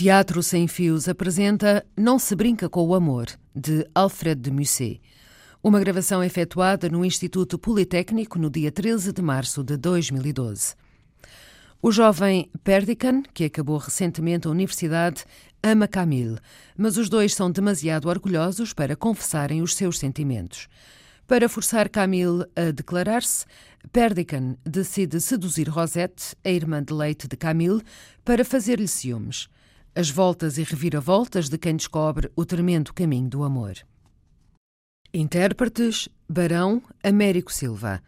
Teatro Sem Fios apresenta Não se brinca com o amor, de Alfred de Musset. Uma gravação efetuada no Instituto Politécnico no dia 13 de março de 2012. O jovem Perdican, que acabou recentemente a universidade, ama Camille, mas os dois são demasiado orgulhosos para confessarem os seus sentimentos. Para forçar Camille a declarar-se, Perdican decide seduzir Rosette, a irmã de leite de Camille, para fazer-lhe ciúmes. As voltas e reviravoltas de quem descobre o tremendo caminho do amor. Intérpretes: Barão Américo Silva,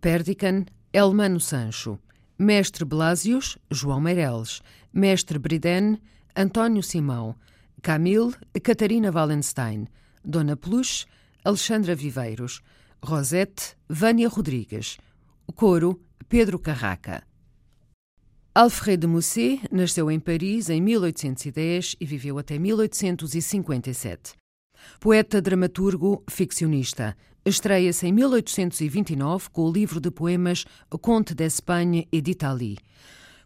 Perdican Elmano Sancho, Mestre Blasius João Meireles, Mestre Briden António Simão, Camille Catarina Wallenstein, Dona Peluche Alexandra Viveiros, Rosette Vânia Rodrigues, Coro Pedro Carraca. Alfred de Musset nasceu em Paris em 1810 e viveu até 1857. Poeta, dramaturgo, ficcionista. Estreia-se em 1829 com o livro de poemas Conte d'Espagne et d'Italie.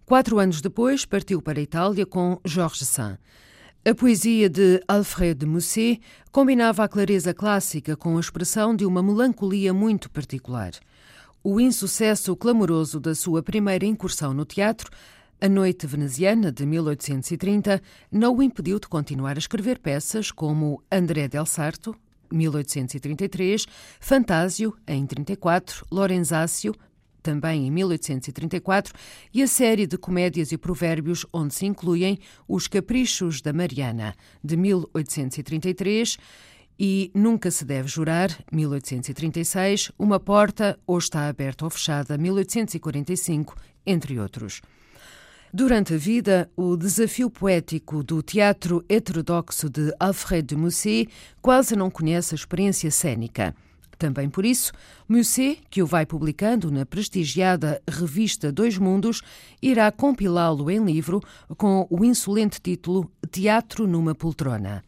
Quatro anos depois, partiu para a Itália com Georges Sand. A poesia de Alfred de Musset combinava a clareza clássica com a expressão de uma melancolia muito particular. O insucesso clamoroso da sua primeira incursão no teatro, A Noite Veneziana, de 1830, não o impediu de continuar a escrever peças como André del Sarto, 1833, Fantásio, em 34, Lorenzácio, também em 1834, e a série de comédias e provérbios onde se incluem Os Caprichos da Mariana, de 1833, e Nunca se deve jurar, 1836, Uma porta ou está aberta ou fechada, 1845, entre outros. Durante a vida, o desafio poético do teatro heterodoxo de Alfred de Musset quase não conhece a experiência cênica. Também por isso, Musset, que o vai publicando na prestigiada revista Dois Mundos, irá compilá-lo em livro com o insolente título Teatro numa Poltrona.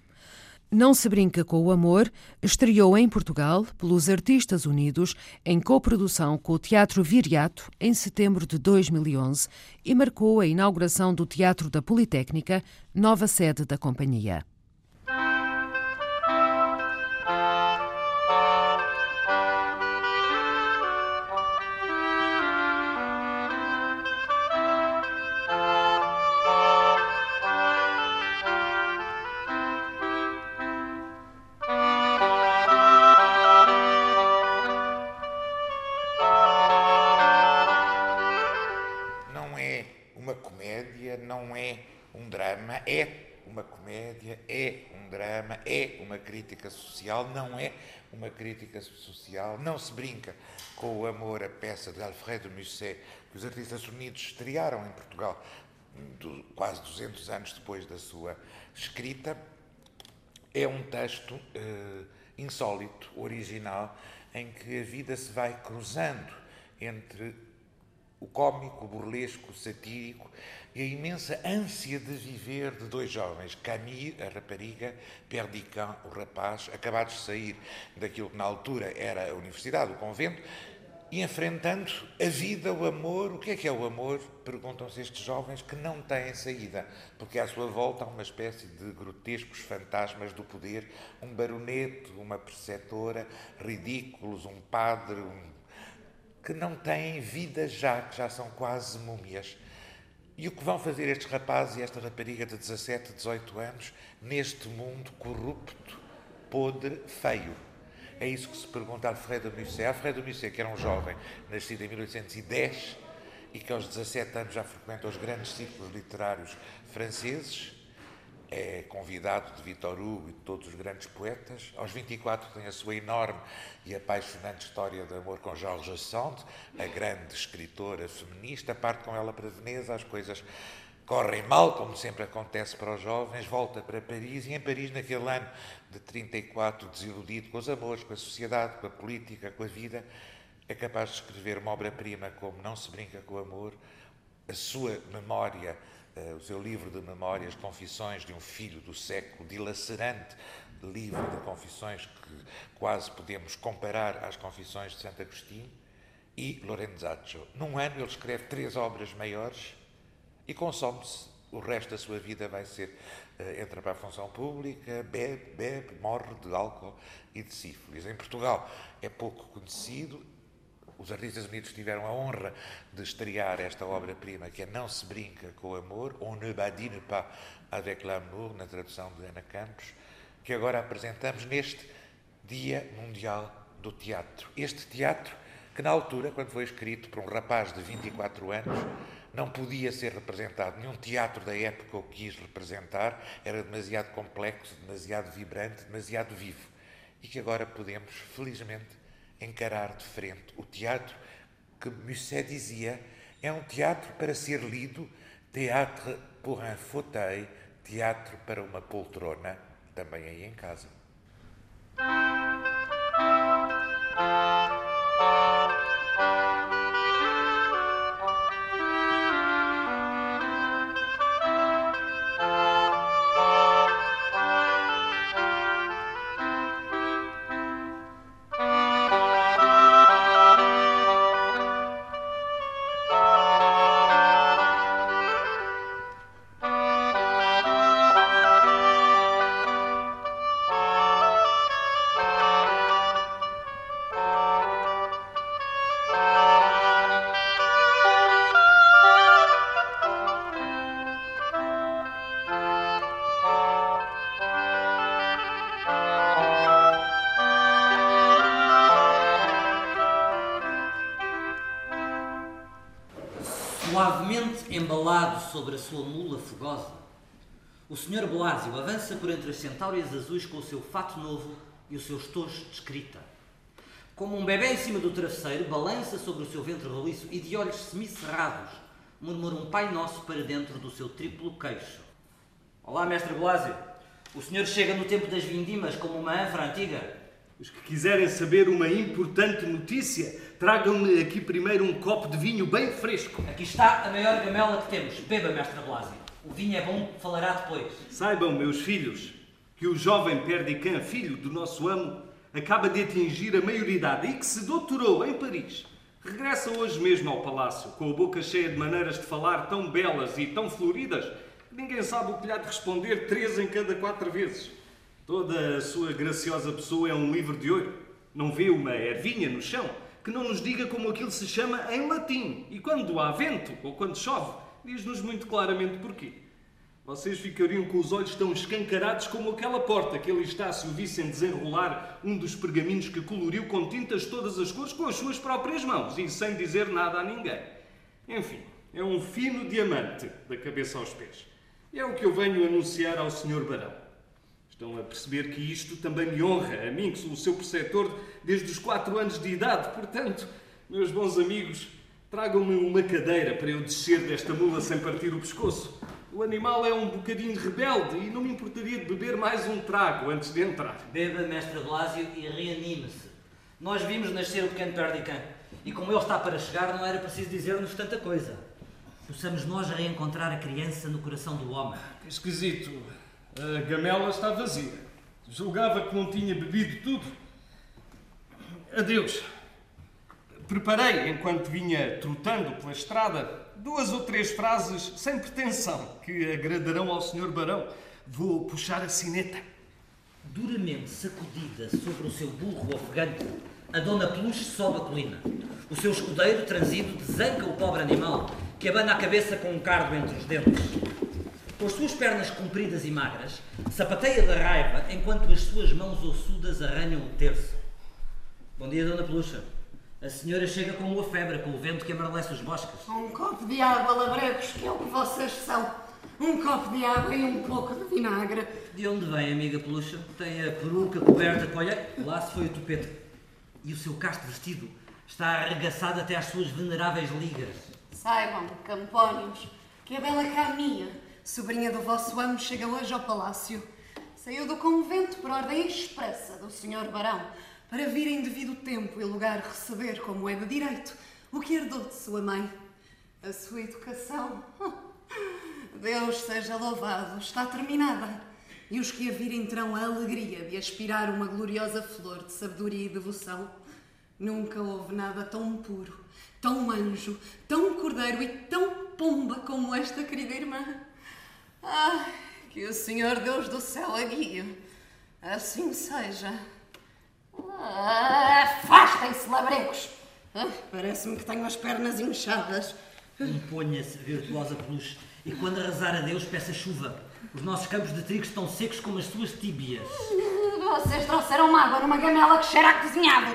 Não se brinca com o amor estreou em Portugal pelos Artistas Unidos em coprodução com o Teatro Viriato em setembro de 2011 e marcou a inauguração do Teatro da Politécnica, nova sede da companhia. Crítica social, não é uma crítica social, não se brinca com o amor, a peça de Alfredo Musset, que os Artistas Unidos estrearam em Portugal do, quase 200 anos depois da sua escrita. É um texto eh, insólito, original, em que a vida se vai cruzando entre o cômico, o burlesco, o satírico e a imensa ânsia de viver de dois jovens, Camille, a rapariga, Perdican, o rapaz, acabados de sair daquilo que na altura era a universidade, o convento, e enfrentando a vida, o amor. O que é que é o amor? Perguntam-se estes jovens que não têm saída, porque à sua volta há uma espécie de grotescos fantasmas do poder, um baronete, uma preceptora, ridículos, um padre, um... que não têm vida já, que já são quase múmias. E o que vão fazer estes rapazes e esta rapariga de 17, 18 anos neste mundo corrupto, podre, feio? É isso que se pergunta Alfredo Musset. Alfredo Musset, que era um jovem nascido em 1810 e que aos 17 anos já frequenta os grandes círculos literários franceses, é convidado de Victor Hugo e de todos os grandes poetas. Aos 24 tem a sua enorme e apaixonante história de amor com Georges Sand, a grande escritora feminista. Parte com ela para Veneza, as coisas correm mal, como sempre acontece para os jovens, volta para Paris e em Paris, naquele ano de 34, desiludido com os amores, com a sociedade, com a política, com a vida, é capaz de escrever uma obra-prima como Não se brinca com o amor, a sua memória o seu livro de memórias, Confissões de um Filho do Século, dilacerante livro de confissões que quase podemos comparar às Confissões de Santo Agostinho, e Lorenzaccio. Num ano ele escreve três obras maiores e consome-se o resto da sua vida vai ser uh, entra para a função pública, bebe, bebe, morre de álcool e de sífilis. Em Portugal é pouco conhecido. Os Artistas Unidos tiveram a honra de estrear esta obra-prima que é Não se brinca com o amor, On ne badine pas avec l'amour, na tradução de Ana Campos, que agora apresentamos neste Dia Mundial do Teatro. Este teatro que na altura, quando foi escrito por um rapaz de 24 anos, não podia ser representado. Nenhum teatro da época o quis representar, era demasiado complexo, demasiado vibrante, demasiado vivo. E que agora podemos, felizmente, encarar de frente o teatro que Musset dizia é um teatro para ser lido, teatro pour un fauteuil, teatro para uma poltrona, também aí em casa. Sobre a sua mula fogosa. O Sr. Blásio avança por entre as centáureas azuis com o seu fato novo e os seus tojos de escrita. Como um bebê em cima do travesseiro, balança sobre o seu ventre roliço e de olhos semicerrados murmura um Pai Nosso para dentro do seu triplo queixo. Olá, Mestre Blásio. O senhor chega no tempo das vindimas como uma ânfora antiga? Os que quiserem saber uma importante notícia Tragam-me aqui primeiro um copo de vinho bem fresco. Aqui está a maior gamela que temos. Beba, mestre Blasi. O vinho é bom, falará depois. Saibam, meus filhos, que o jovem Perdican, filho do nosso amo, acaba de atingir a maioridade e que se doutorou em Paris. Regressa hoje mesmo ao palácio, com a boca cheia de maneiras de falar tão belas e tão floridas que ninguém sabe o que lhe há de responder três em cada quatro vezes. Toda a sua graciosa pessoa é um livro de ouro. Não vê uma ervinha no chão que não nos diga como aquilo se chama em latim. E quando há vento ou quando chove, diz-nos muito claramente porquê. Vocês ficariam com os olhos tão escancarados como aquela porta que ali está se o vissem desenrolar um dos pergaminhos que coloriu com tintas todas as cores com as suas próprias mãos e sem dizer nada a ninguém. Enfim, é um fino diamante da cabeça aos pés. É o que eu venho anunciar ao Sr. Barão. Estão a perceber que isto também me honra, a mim que sou o seu preceptor desde os quatro anos de idade. Portanto, meus bons amigos, tragam-me uma cadeira para eu descer desta mula sem partir o pescoço. O animal é um bocadinho rebelde e não me importaria de beber mais um trago antes de entrar. Beba, mestre Blásio, e reanime-se. Nós vimos nascer o pequeno Perdican e como ele está para chegar, não era preciso dizer-nos tanta coisa. Possamos nós reencontrar a criança no coração do homem. Que esquisito. A gamela está vazia. Julgava que não tinha bebido tudo. Adeus. Preparei, enquanto vinha trotando pela estrada, duas ou três frases sem pretensão que agradarão ao Sr. Barão. Vou puxar a sineta. Duramente sacudida sobre o seu burro ofegante, a Dona Peluche sobe a colina. O seu escudeiro, transido, desanca o pobre animal, que abana a cabeça com um cardo entre os dentes com as suas pernas compridas e magras, sapateia da raiva enquanto as suas mãos ossudas arranham o terço. Bom dia, Dona Pelucha. A senhora chega com uma febre, com o vento que amarelece os bosques. Um copo de água, labregos, que é o que vocês são. Um copo de água e um pouco de vinagre. De onde vem, amiga Pelucha? Tem a peruca coberta com olha. Lá se foi o tupete. E o seu casto vestido está arregaçado até às suas veneráveis ligas. Saibam, campónios, que a bela Caminha sobrinha do vosso amo, chega hoje ao palácio. Saiu do convento por ordem expressa do senhor barão, para vir em devido tempo e lugar receber, como é de direito, o que herdou de sua mãe. A sua educação, Deus seja louvado, está terminada. E os que a virem terão a alegria de aspirar uma gloriosa flor de sabedoria e devoção. Nunca houve nada tão puro, tão anjo, tão cordeiro e tão pomba como esta querida irmã. Ah, que o Senhor Deus do céu a guie. Assim seja. Ah, Afastem-se, labregos! Ah, Parece-me que tenho as pernas inchadas. Imponha-se, virtuosa peluche, e quando rezar a Deus, peça chuva. Os nossos campos de trigo estão secos como as suas tíbias. Vocês trouxeram uma água numa gamela que cheira a cozinhado.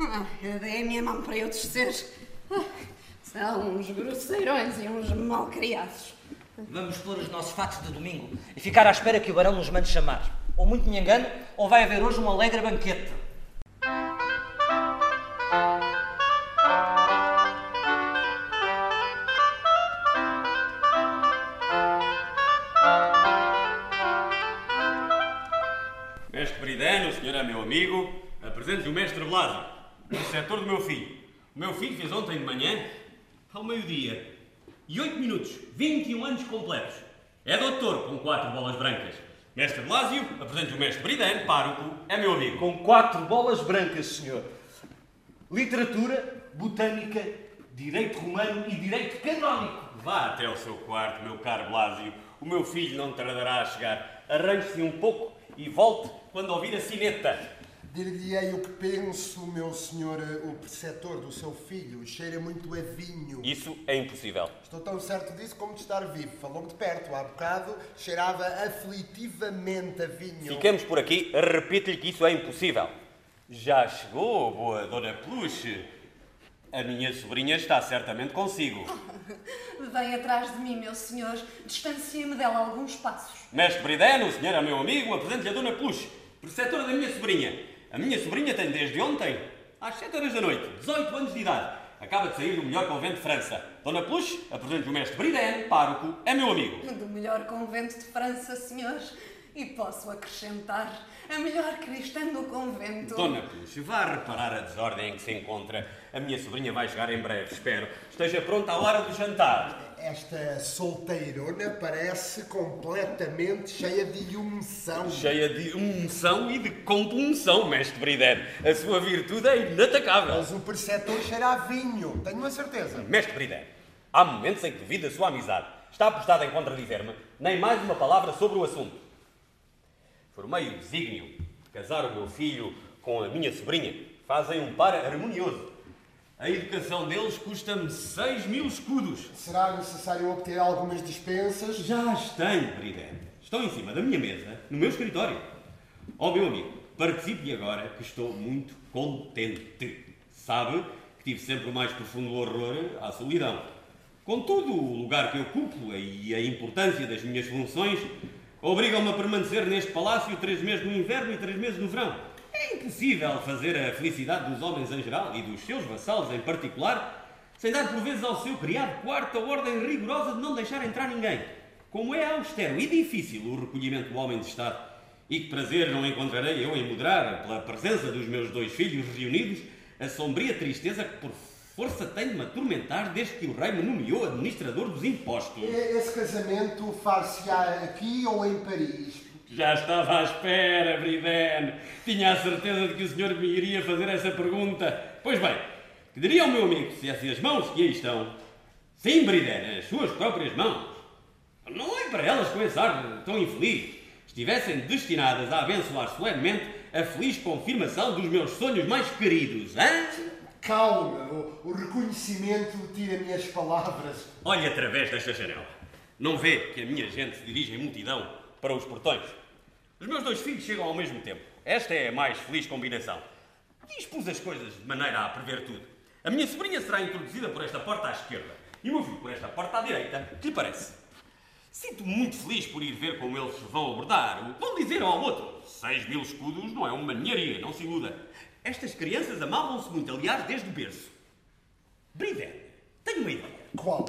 Ah, Eu dei a minha mão para eu descer. Ah, São uns grosseirões e uns malcriados. Vamos pôr os nossos fatos de domingo e ficar à espera que o barão nos mande chamar. Ou muito me engano, ou vai haver hoje um alegre banquete. Mestre Bridano, o senhor é meu amigo, apresento-lhe o mestre Blásio, preceptor do meu filho. O meu filho fez ontem de manhã, ao meio-dia, e 8 minutos, 21 anos completos. É doutor, com quatro bolas brancas. Mestre Blásio, apresento-lhe o mestre Bridano, pároco, é meu amigo. Com quatro bolas brancas, senhor. Literatura, botânica, direito romano e direito canónico. Vá até ao seu quarto, meu caro Blásio. O meu filho não tardará a chegar. Arranje-se um pouco e volte quando ouvir a sineta. Dir-lhe-ei o que penso, meu senhor, o preceptor do seu filho. Cheira muito a vinho. Isso é impossível. Estou tão certo disso como de estar vivo. Falou-me de perto. Há bocado cheirava aflitivamente a vinho. Fiquemos por aqui, repito-lhe que isso é impossível. Já chegou, boa Dona Peluche. A minha sobrinha está certamente consigo. Vem atrás de mim, meu senhor. Distancia-me dela alguns passos. Mestre Brideno, o senhor é meu amigo, apresento-lhe a Dona Peluche, preceptora da minha sobrinha. A minha sobrinha tem desde ontem, às 7 horas da noite, 18 anos de idade. Acaba de sair do melhor convento de França. Dona Peluche, apresento-lhe o mestre Brideno, pároco, é meu amigo. Do melhor convento de França, senhores. E posso acrescentar a melhor cristã do convento. Dona Peluche, vá reparar a desordem em que se encontra. A minha sobrinha vai chegar em breve, espero. Esteja pronta à hora do jantar. Esta solteirona parece completamente cheia de unção. Cheia de unção e de compunção, mestre Brideno. A sua virtude é inatacável. Mas o preceptor cheira a vinho. Tenho a certeza. Mestre Brideno, há momentos em que devido a sua amizade está apostado em contradizer-me, nem mais uma palavra sobre o assunto. Formei o desígnio de casar o meu filho com a minha sobrinha. Fazem um par harmonioso. A educação deles custa-me seis mil escudos. Será necessário obter algumas dispensas? Já as tenho, Brideno. Estão em cima da minha mesa, no meu escritório. Ó meu amigo, participe agora que estou muito contente. Sabe que tive sempre o mais profundo horror à solidão. Contudo, o lugar que ocupo e a importância das minhas funções obrigam-me a permanecer neste palácio três meses no inverno e três meses no verão. É impossível fazer a felicidade dos homens em geral e dos seus vassalos em particular sem dar por vezes ao seu criado quarto a ordem rigorosa de não deixar entrar ninguém. Como é austero e difícil o recolhimento do homem de Estado, e que prazer não encontrarei eu em moderar, pela presença dos meus dois filhos reunidos, a sombria tristeza que por força tem de me atormentar desde que o rei me nomeou administrador dos impostos. Esse casamento far-se-á aqui ou em Paris? Já estava à espera, Briden. Tinha a certeza de que o senhor me iria fazer essa pergunta. Pois bem, que diria ao meu amigo se essas mãos que aí estão, sim, Briden, as suas próprias mãos, não olhe para elas com esse ar tão infeliz, estivessem destinadas a abençoar solenemente a feliz confirmação dos meus sonhos mais queridos, hã? Calma, o, reconhecimento tira-me as palavras. Olhe através desta janela. Não vê que a minha gente se dirige em multidão para os portões? Os meus dois filhos chegam ao mesmo tempo. Esta é a mais feliz combinação. Dispus as coisas de maneira a prever tudo. A minha sobrinha será introduzida por esta porta à esquerda e o meu filho por esta porta à direita. Que lhe parece? Sinto-me muito feliz por ir ver como eles vão abordar. Vão dizer um ao outro: seis mil escudos não é uma ninharia, não se iluda. Estas crianças amavam-se muito, aliás, desde o berço. Briden, tenho uma ideia. Qual?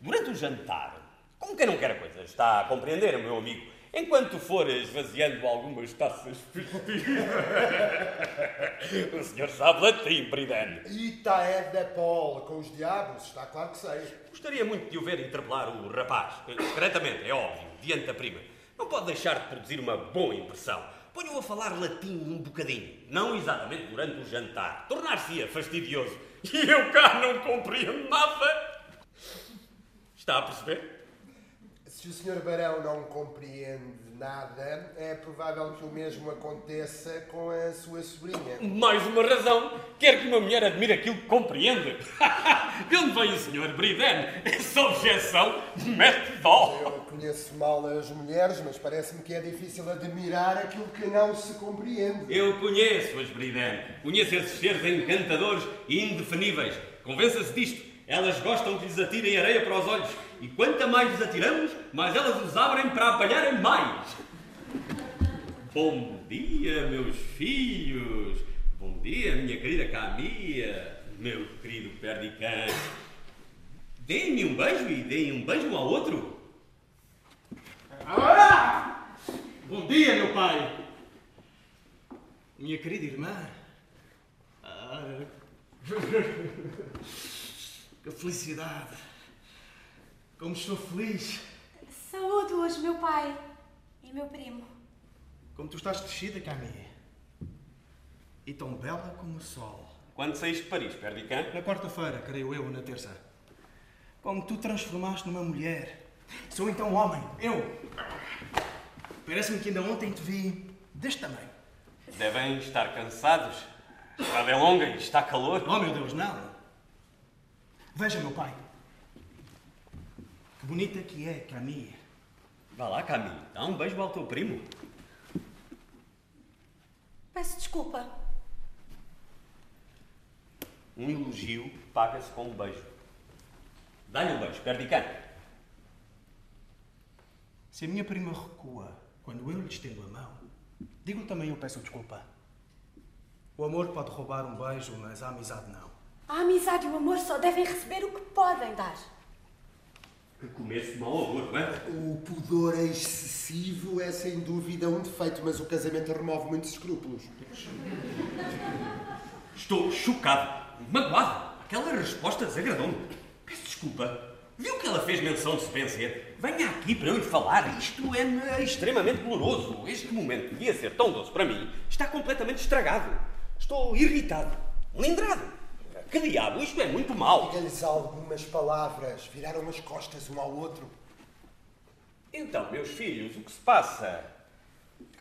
Durante o jantar, como quem não quer a coisa, está a compreender, meu amigo, enquanto for esvaziando algumas taças o senhor sabe latim, Briden. Ita é de Paul, com os diabos, está claro que sei. Gostaria muito de o ver interpelar o rapaz. Secretamente, é óbvio, diante da prima. Não pode deixar de produzir uma boa impressão. Ponho-o a falar latim um bocadinho. Não exatamente durante o jantar. Tornar-se-ia fastidioso. E eu cá não compreendo nada. Está a perceber? Se o Sr. Barão não compreende nada, é provável que o mesmo aconteça com a sua sobrinha. Mais uma razão. Quer que uma mulher admire aquilo que compreende. De onde vem o Sr. Briden? Essa objeção mete dó. Eu conheço mal as mulheres, mas parece-me que é difícil admirar aquilo que não se compreende. Eu conheço-as, Briden. Conheço esses seres encantadores e indefiníveis. Convença-se disto. Elas gostam que lhes atirem areia para os olhos. E quanto mais lhes atiramos, mais elas os abrem para apanharem mais. Bom dia, meus filhos. Bom dia, minha querida Camila. Meu querido Perdican. Deem-me um beijo e deem um beijo um ao outro. Ah! Bom dia, meu pai. Minha querida irmã. Ah. Que felicidade! Como estou feliz! Saúde-os, meu pai e meu primo. Como tu estás crescida, Camille. E tão bela como o sol. Quando saíste de Paris, Perdican? Na quarta-feira, creio eu, ou na terça. Como tu transformaste numa mulher. Sou então homem, eu. Parece-me que ainda ontem te vi deste tamanho. Devem estar cansados. A estrada é longa e está calor. Oh, meu Deus, não. Veja, meu pai. Bonita que é, Camille. Vá lá, Camille. Dá um beijo ao teu primo. Peço desculpa. Um elogio paga-se com um beijo. Dá-lhe um beijo, Perdican. Se a minha prima recua quando eu lhe estendo a mão, digo também eu peço desculpa. O amor pode roubar um beijo, mas a amizade não. A amizade e o amor só devem receber o que podem dar. Começo de mau amor, não é? O pudor excessivo é sem dúvida um defeito, mas o casamento remove muitos escrúpulos. Estou chocado, magoado. Aquela resposta desagradou-me. Peço desculpa. Viu que ela fez menção de se vencer? Venha aqui para eu lhe falar. Isto é extremamente doloroso. Este momento que devia ser tão doce para mim está completamente estragado. Estou irritado, lindrado. Que diabo, isto é muito mau. Diga-lhes algumas palavras. Viraram as costas um ao outro. Então, meus filhos, o que se passa?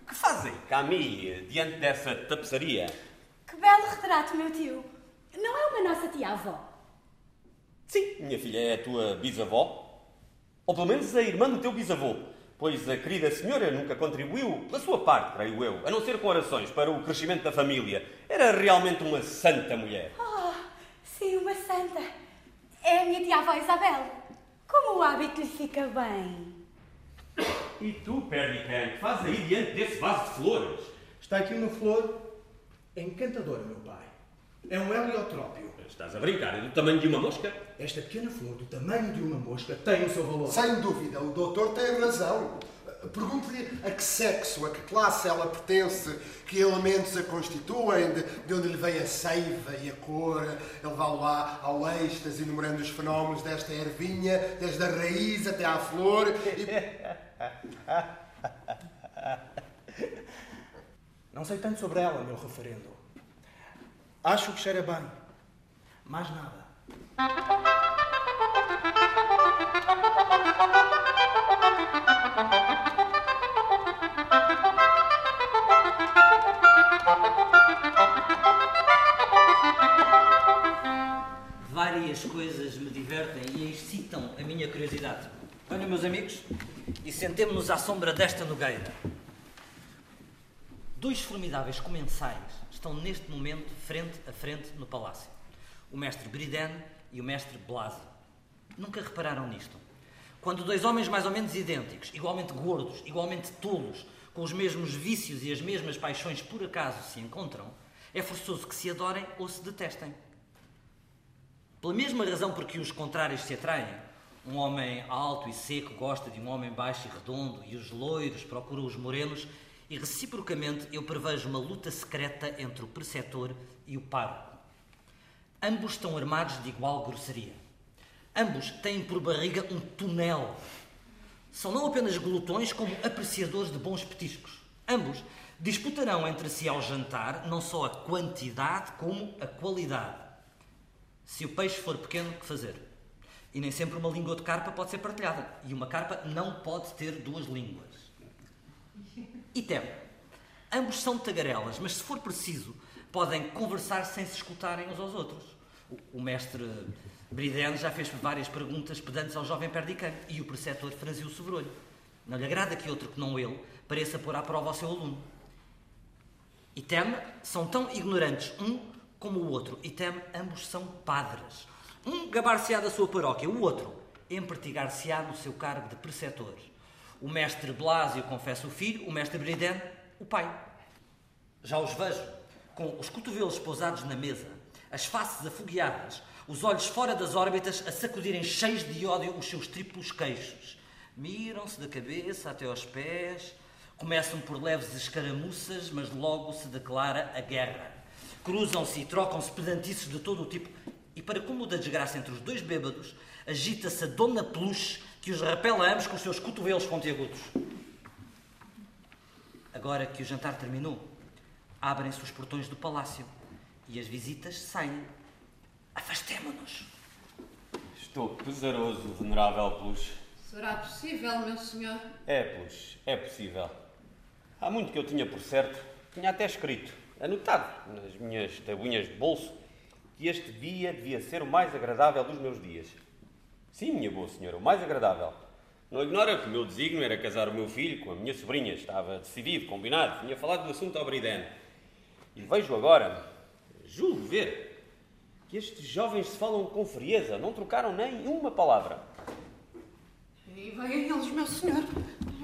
Que fazem, Camille, diante dessa tapeçaria? Que belo retrato, meu tio. Não é uma nossa tia-avó? Sim, minha filha é a tua bisavó. Ou pelo menos a irmã do teu bisavô. Pois a querida senhora nunca contribuiu da sua parte, creio eu, a não ser com orações para o crescimento da família. Era realmente uma santa mulher. Oh, sim, uma santa. É a minha tia-avó Isabel. Como o hábito lhe fica bem. E tu, Perdican, que fazes aí diante desse vaso de flores? Está aqui uma flor encantadora, meu pai. É um heliotrópio. Estás a brincar? É do tamanho de uma mosca? Esta pequena flor, do tamanho de uma mosca, tem o seu valor. Sem dúvida, o doutor tem razão. Pergunte-lhe a que sexo, a que classe ela pertence, que elementos a constituem, de, de onde lhe vem a seiva e a cor, a levá-lo-á ao êxtase, enumerando os fenómenos desta ervinha, desde a raiz até à flor. E... Não sei tanto sobre ela, meu referendo. Acho que cheira bem. Mais nada. Minha curiosidade. Olha, meus amigos, e sentemos-nos à sombra desta nogueira. Dois formidáveis comensais estão neste momento frente a frente no palácio. O mestre Briden e o mestre Blasio. Nunca repararam nisto? Quando dois homens mais ou menos idênticos, igualmente gordos, igualmente tolos, com os mesmos vícios e as mesmas paixões por acaso se encontram, é forçoso que se adorem ou se detestem. Pela mesma razão por que os contrários se atraem, um homem alto e seco gosta de um homem baixo e redondo, e os loiros procuram os morenos, e reciprocamente eu prevejo uma luta secreta entre o preceptor e o pároco. Ambos estão armados de igual grosseria. Ambos têm por barriga um túnel. São não apenas glutões, como apreciadores de bons petiscos. Ambos disputarão entre si ao jantar não só a quantidade, como a qualidade. Se o peixe for pequeno, que fazer? E nem sempre uma língua de carpa pode ser partilhada. E uma carpa não pode ter duas línguas. E. Ambos são tagarelas, mas se for preciso, podem conversar sem se escutarem uns aos outros. O, mestre Briden já fez várias perguntas pedantes ao jovem perdicano e o preceptor franziu o sobrolho. Não lhe agrada que outro que não ele pareça pôr à prova ao seu aluno. E teme são tão ignorantes um como o outro. E teme ambos são padres. Um gabar-se-á da sua paróquia, o outro empertigar-se-á no seu cargo de preceptor. O mestre Blásio confessa o filho, o mestre Briden o pai. Já os vejo com os cotovelos pousados na mesa, as faces afogueadas, os olhos fora das órbitas a sacudirem cheios de ódio os seus triplos queixos. Miram-se da cabeça até aos pés, começam por leves escaramuças, mas logo se declara a guerra. Cruzam-se e trocam-se pedantices de todo o tipo, e para cúmulo da desgraça entre os dois bêbados, agita-se a Dona Peluche que os repela ambos com os seus cotovelos pontiagudos. Agora que o jantar terminou, abrem-se os portões do palácio e as visitas saem. Afastemo-nos. Estou pesaroso, venerável Peluche. Será possível, meu senhor? É, Peluche, é possível. Há muito que eu tinha por certo, tinha até escrito, anotado nas minhas tabuinhas de bolso, que este dia devia ser o mais agradável dos meus dias. Sim, minha boa senhora, o mais agradável. Não ignora que o meu desígnio era casar o meu filho com a minha sobrinha. Estava decidido, combinado. Tinha falado do assunto ao Briden. E vejo agora, julgo ver, que estes jovens se falam com frieza. Não trocaram nem uma palavra. E vêm eles, meu senhor.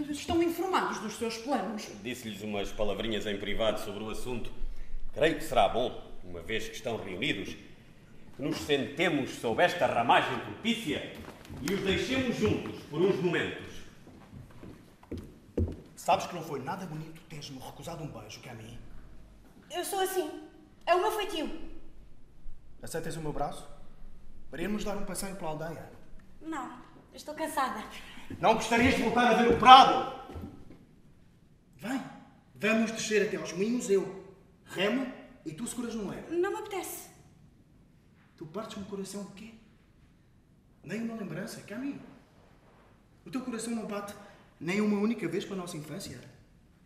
Estão informados dos seus planos. Disse-lhes umas palavrinhas em privado sobre o assunto. Creio que será bom, uma vez que estão reunidos, que nos sentemos sob esta ramagem propícia e os deixemos juntos por uns momentos. Sabes que não foi nada bonito teres-me recusado um beijo, que é a mim. Eu sou assim. É o meu feitio. Aceitas o meu braço? Para irmos dar um passeio pela aldeia. Não, estou cansada. Não gostarias de voltar a ver o Prado? Vem, vamos descer até aos moinhos, eu remo e tu seguras no leme. Não me apetece. Tu partes-me o coração de quê? Nem uma lembrança, que a mim. O teu coração não bate nem uma única vez para a nossa infância.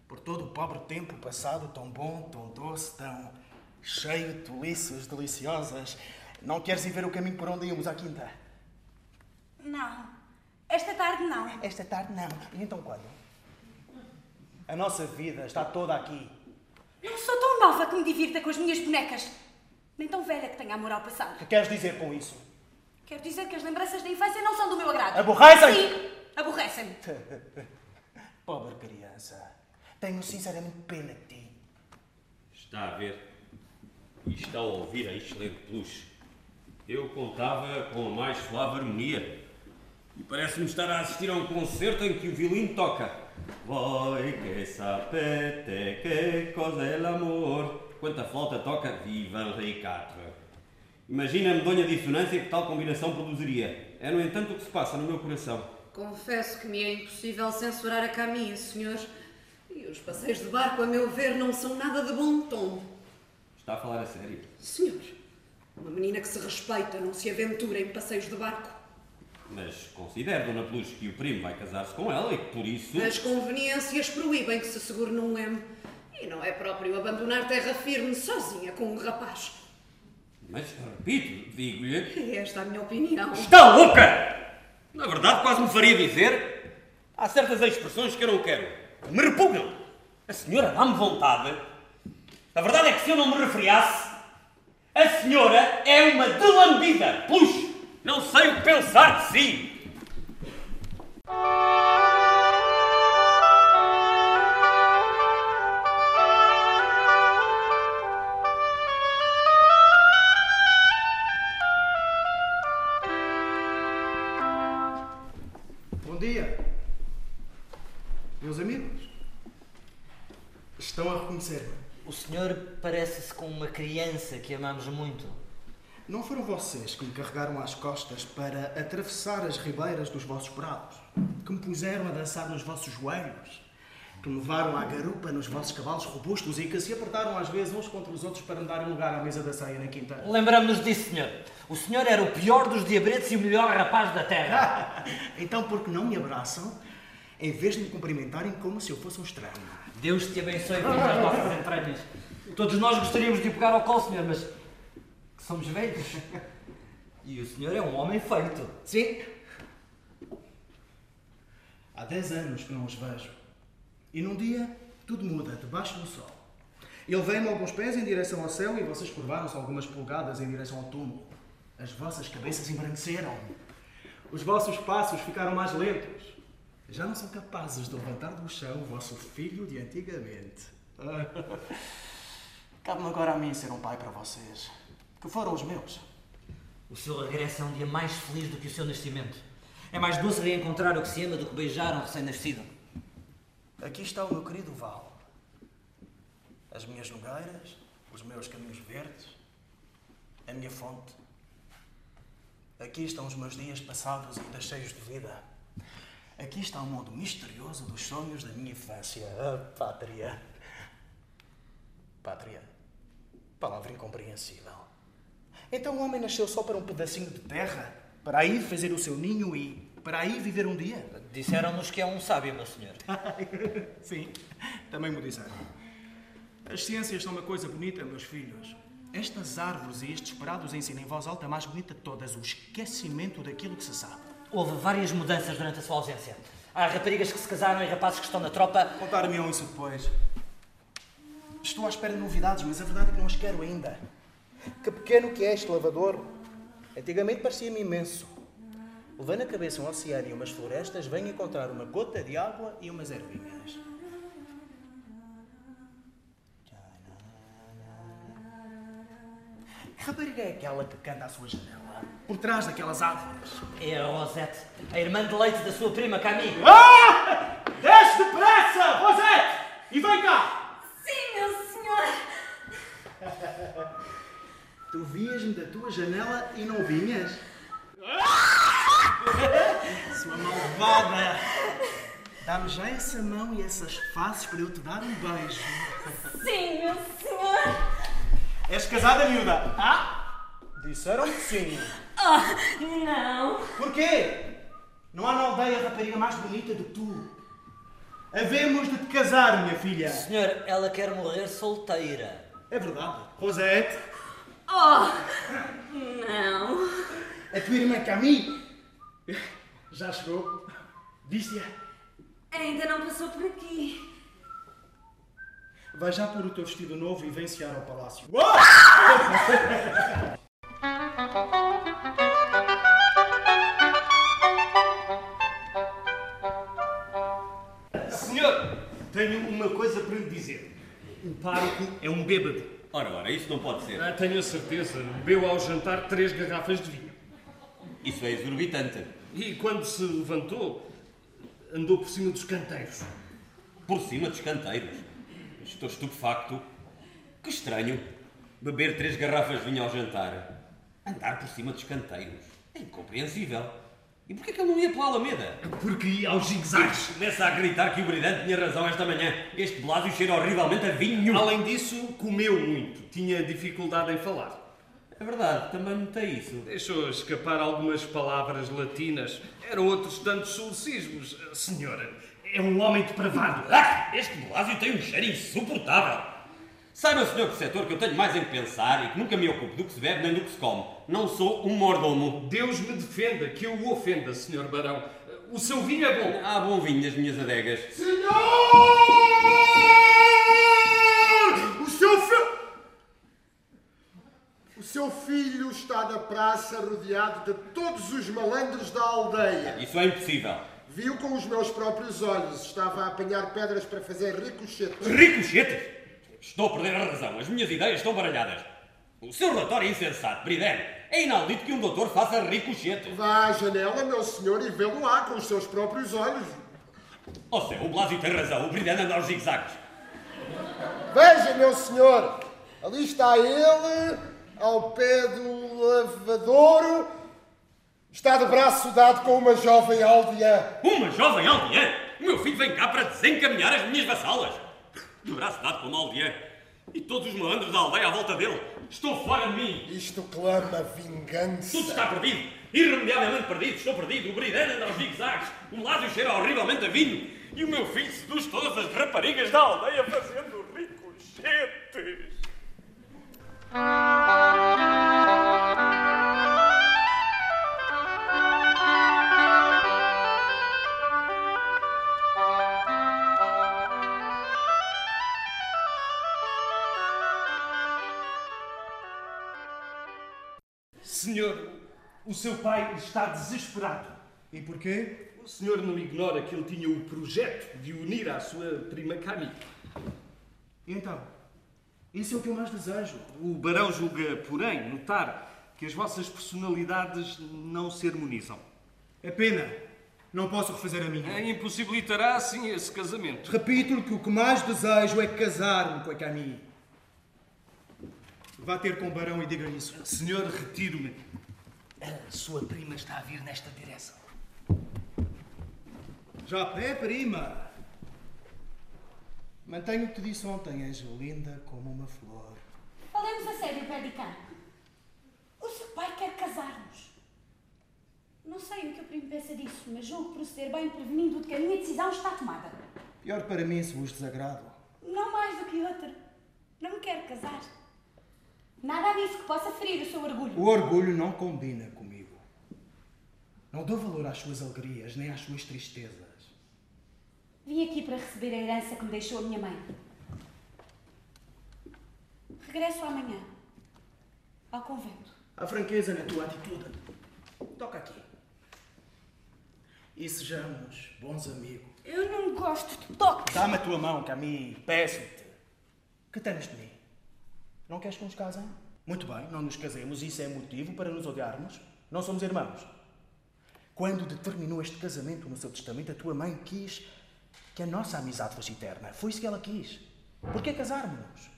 Por todo o pobre tempo passado, tão bom, tão doce, tão cheio de tolices deliciosas. Não queres ir ver o caminho por onde íamos à quinta? Não. Esta tarde não. Esta tarde não. E então quando? A nossa vida está toda aqui. Não sou tão nova que me divirta com as minhas bonecas. Nem tão velha que tenha amor ao O passado. que queres dizer com isso? Quero dizer que as lembranças da infância não são do meu agrado. Aborrecem? Sim, aborrecem-me. Pobre criança. Tenho sinceramente pena de ti. Está a ver e está a ouvir a excelente peluche. Eu contava com a mais suave harmonia. E parece-me estar a assistir a um concerto em que o violino toca. Voi que sapete que cosa é l'amor. Enquanto a flauta toca Viva Henri IV. Imagina a medonha dissonância que tal combinação produziria. É, no entanto, o que se passa no meu coração. Confesso que me é impossível censurar a caminha, senhor. E os passeios de barco, a meu ver, não são nada de bom tom. Está a falar a sério? Senhor, uma menina que se respeita não se aventura em passeios de barco. Mas considero, Dona Peluche, que o primo vai casar-se com ela e que por isso... As conveniências proíbem que se segure num leme. E não é próprio abandonar terra firme sozinha com um rapaz. Mas, repito, digo-lhe... É esta a minha opinião. Está louca! Na verdade, quase me faria dizer... Há certas expressões que eu não quero. que Me repugnam. A senhora dá-me vontade. A verdade é que se eu não me referiasse, a senhora é uma delambida. Puxa, não sei o que pensar de si. Bom dia. Meus amigos. Estão a reconhecer-me. O senhor parece-se com uma criança que amamos muito. Não foram vocês que me carregaram às costas para atravessar as ribeiras dos vossos prados? Que me puseram a dançar nos vossos joelhos? que me levaram à garupa nos vossos cavalos robustos e que se apertaram às vezes uns contra os outros para me darem lugar à mesa da ceia na quinta. Lembramos-nos disso, senhor. O senhor era o pior dos diabretes e o melhor rapaz da terra. então, porque não me abraçam, em vez de me cumprimentarem como se eu fosse um estranho? Deus te abençoe com as nossas entranhas. Todos nós gostaríamos de pegar ao colo, senhor, mas somos velhos. E o senhor é um homem feito. Sim. Há dez anos que não os vejo. E num dia tudo muda debaixo do sol. Ele veio-me alguns pés em direção ao céu e vocês curvaram-se algumas polegadas em direção ao túmulo. As vossas cabeças embranqueceram. Os vossos passos ficaram mais lentos. Já não são capazes de levantar do chão o vosso filho de antigamente. Cabe-me agora a mim ser um pai para vocês, que foram os meus. O seu regresso é um dia mais feliz do que o seu nascimento. É mais doce reencontrar o que se ama do que beijar um recém-nascido. Aqui está o meu querido Val. As minhas nogueiras, os meus caminhos verdes, a minha fonte. Aqui estão os meus dias passados ainda cheios de vida. Aqui está o mundo misterioso dos sonhos da minha infância. A pátria. Pátria. Palavra incompreensível. Então o homem nasceu só para um pedacinho de terra? Para aí fazer o seu ninho e para aí viver um dia? Disseram-nos que é um sábio, meu senhor. Sim, também me disseram. As ciências são uma coisa bonita, meus filhos. Estas árvores e estes prados ensinam em voz alta a mais bonita de todas, o esquecimento daquilo que se sabe. Houve várias mudanças durante a sua ausência. Há raparigas que se casaram e rapazes que estão na tropa. Contar-me isso depois. Estou à espera de novidades, mas a verdade é que não as quero ainda. Que pequeno que é este lavador. Antigamente parecia-me imenso. Levando a cabeça um oceano e umas florestas, venho encontrar uma gota de água e umas ervinhas. Que rapariga é aquela que canta à sua janela? Por trás daquelas árvores. É a Rosette, a irmã de leite da sua prima Camille. Ah! Desce depressa, Rosette! E vem cá! Sim, meu senhor! Tu vias-me da tua janela e não vinhas? Sua malvada! Dá-me já essa mão e essas faces para eu te dar um beijo. Sim, meu senhor! És casada, miúda? Ah? Disseram que sim. Oh, não! Porquê? Não há na aldeia rapariga mais bonita do que tu. Havemos de te casar, minha filha. Senhor, ela quer morrer solteira. É verdade. Rosette, Oh, não! a tua irmã Camille já chegou. Viste-a? Ainda não passou por aqui. Vai já pôr o teu vestido novo e vem ao palácio. Senhor, tenho uma coisa para lhe dizer. O pároco é um bêbado. Ora, ora, isso não pode ser. Ah, tenho a certeza. Bebeu ao jantar três garrafas de vinho. Isso é exorbitante. E quando se levantou, andou por cima dos canteiros. Por cima dos canteiros. Estou estupefacto. Que estranho. Beber três garrafas de vinho ao jantar. Andar por cima dos canteiros. É incompreensível. E porquê que ele não ia pela Alameda? Porque ia aos zigzags. Começa a acreditar que o brilhante tinha razão esta manhã. Este Blásio cheira horrivelmente a vinho. Além disso, comeu muito. Tinha dificuldade em falar. É verdade, também notei isso. Deixou escapar algumas palavras latinas. Eram outros tantos solecismos. Senhora, é um homem depravado. Ah, este Blásio tem um cheiro insuportável. Saiba, senhor preceptor, que eu tenho mais em pensar e que nunca me ocupo do que se bebe nem do que se come. Não sou um mordomo. Deus me defenda que eu o ofenda, senhor barão. O seu vinho é bom. Há bom vinho nas minhas adegas. Senhor! O seu filho. O seu filho está na praça rodeado de todos os malandros da aldeia. Isso é impossível. Viu com os meus próprios olhos. Estava a apanhar pedras para fazer ricochetes. Ricochetes? Estou a perder a razão. As minhas ideias estão baralhadas. O seu relatório é insensato, Briden. É inaudito que um doutor faça ricochetes. Vá à janela, meu senhor, e vê-lo lá com os seus próprios olhos. Oh céu, o Blásio tem razão. O Briden anda aos zigzags. Veja, meu senhor, ali está ele, ao pé do lavadouro. Está de braço dado com uma jovem aldeã. Uma jovem aldeã? O meu filho vem cá para desencaminhar as minhas vassalas. De braço dado com o aldeão. E todos os malandros da aldeia à volta dele. Estou fora de mim. Isto clama vingança. Tudo está perdido. Irremediavelmente perdido. Estou perdido. O bridano anda aos zigue-zagues. O Melásio cheira horrivelmente a vinho. E o meu filho seduz todas as raparigas da aldeia fazendo ricochetes. Seu pai está desesperado. E porquê? O senhor não ignora que ele tinha o projeto de unir à sua prima Camille. Então? Isso é o que eu mais desejo. O barão julga, porém, notar que as vossas personalidades não se harmonizam. É pena. Não posso refazer a minha. Impossibilitará, assim, esse casamento. Repito-lhe que o que mais desejo é casar-me com a Camille. Vá ter com o barão e diga-lhe isso. Senhor, retiro-me. A sua prima está a vir nesta direção. Já é, prima. Mantenho o que te disse ontem, és linda como uma flor. Falemos a sério, Perdicão. O seu pai quer casar-nos. Não sei o que o primo pensa disso, mas julgo proceder bem prevenindo de que a minha decisão está tomada. Pior para mim se vos desagrado. Não mais do que outra. Não me quero casar. Nada disso que possa ferir o seu orgulho. O orgulho não combina comigo. Não dou valor às suas alegrias nem às suas tristezas. Vim aqui para receber a herança que me deixou a minha mãe. Regresso amanhã. Ao convento. Há franqueza na tua atitude. Toca aqui. E sejamos bons amigos. Eu não gosto de toques. Dá-me a tua mão, Camille. Peço-te. Que tens de mim? Não queres que nos casem? Muito bem, não nos casemos. Isso é motivo para nos odiarmos? Não somos irmãos. Quando determinou este casamento no seu testamento, a tua mãe quis que a nossa amizade fosse eterna. Foi isso que ela quis. Por que casarmos-nos?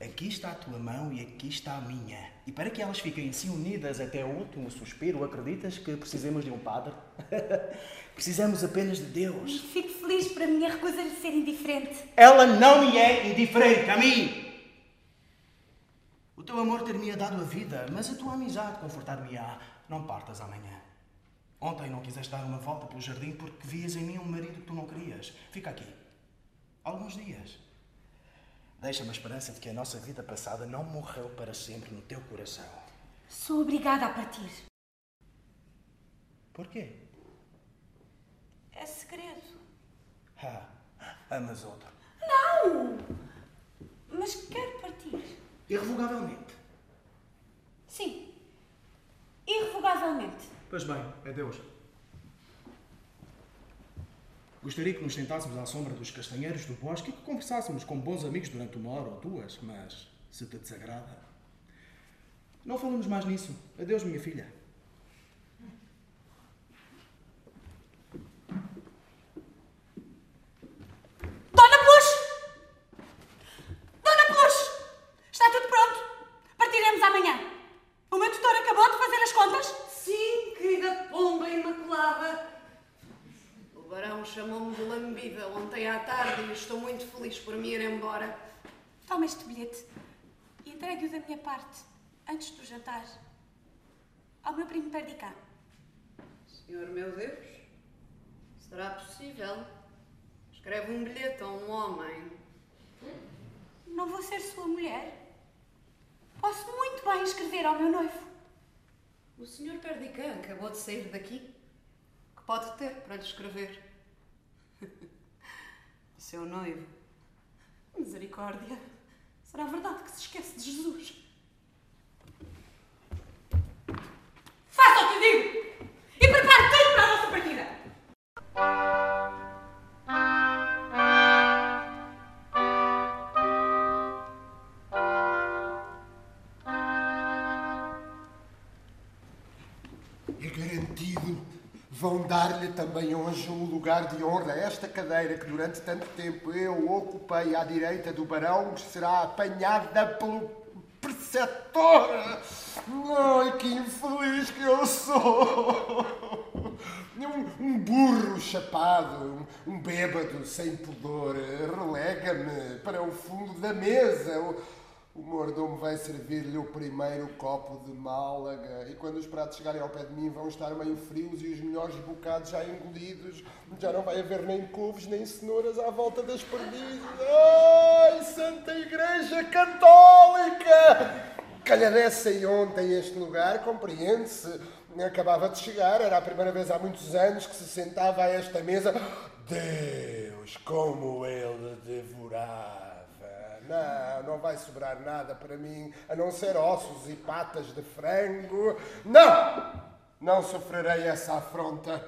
Aqui está a tua mão e aqui está a minha. E para que elas fiquem assim unidas até o último suspiro, acreditas que precisemos de um padre? Precisamos apenas de Deus. Fico feliz por a minha recusa de ser indiferente. Ela não me é indiferente, Camille. O teu amor ter-me-ia dado a vida, mas a tua amizade confortar-me-á. Não partas amanhã. Ontem não quiseste dar uma volta pelo jardim porque vias em mim um marido que tu não querias. Fica aqui. Alguns dias. Deixa-me a esperança de que a nossa vida passada não morreu para sempre no teu coração. Sou obrigada a partir. Porquê? É segredo. Ah, amas outro. Não! Mas quero partir. Irrevogavelmente. Sim. Irrevogavelmente. Pois bem, adeus. Gostaria que nos sentássemos à sombra dos castanheiros do bosque e que conversássemos como bons amigos durante uma hora ou duas, mas se te desagrada. Não falamos mais nisso. Adeus, minha filha. Dona Plus! Dona Plus! Está tudo pronto. Partiremos amanhã. O meu tutor acabou de fazer as contas? Sim, querida pomba imaculada. O barão chamou-me de lambida ontem à tarde e estou muito feliz por me ir embora. Toma este bilhete e entregue-o da minha parte, antes do jantar. Ao meu primo Perdicá. Senhor meu Deus, será possível? Escreve um bilhete a um homem. Não vou ser sua mulher. Posso muito bem escrever ao meu noivo. O senhor Perdicã acabou de sair daqui. Que pode ter para lhe escrever? Seu noivo. Misericórdia. Será verdade que se esquece de Jesus? Faça o que digo! E prepare tudo para a nossa partida! É garantido. Vão dar-lhe também hoje um lugar de honra. Esta cadeira que durante tanto tempo eu ocupei à direita do barão será apanhada pelo preceptor. Ai, que infeliz que eu sou! Um, um burro chapado, um, um bêbado sem pudor, relega-me para o fundo da mesa. O, mordomo vai servir-lhe o primeiro copo de Málaga e quando os pratos chegarem ao pé de mim vão estar meio frios e os melhores bocados já engolidos. Já não vai haver nem couves nem cenouras à volta das perdizes. Ai, Santa Igreja Católica! Calhadecei ontem este lugar, compreende-se. Acabava de chegar, era a primeira vez há muitos anos que se sentava a esta mesa. Deus, como ele devorava! Não, não vai sobrar nada para mim, a não ser ossos e patas de frango. Não! Não sofrerei essa afronta.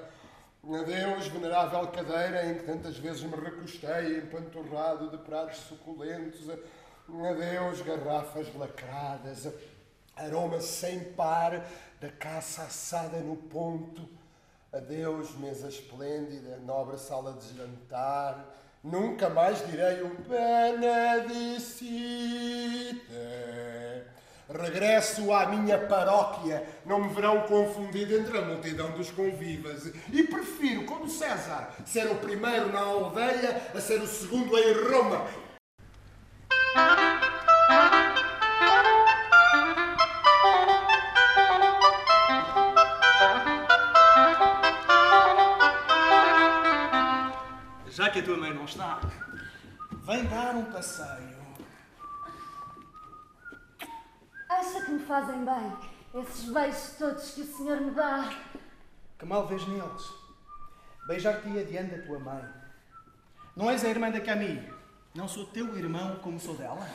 Adeus, venerável cadeira em que tantas vezes me recostei, empanturrado de pratos suculentos. Adeus, garrafas lacradas, aroma sem par da caça assada no ponto. Adeus, mesa esplêndida, nobre sala de jantar. Nunca mais direi um benedicite. Regresso à minha paróquia. Não me verão confundido entre a multidão dos convivas. E prefiro, como César, ser o primeiro na aldeia a ser o segundo em Roma. Que a tua mãe não está, Vem dar um passeio. Acha que me fazem bem esses beijos todos que o senhor me dá? Que mal vês neles? Beijar-te-ia diante da tua mãe. Não és a irmã da Camille. Não sou teu irmão como sou dela.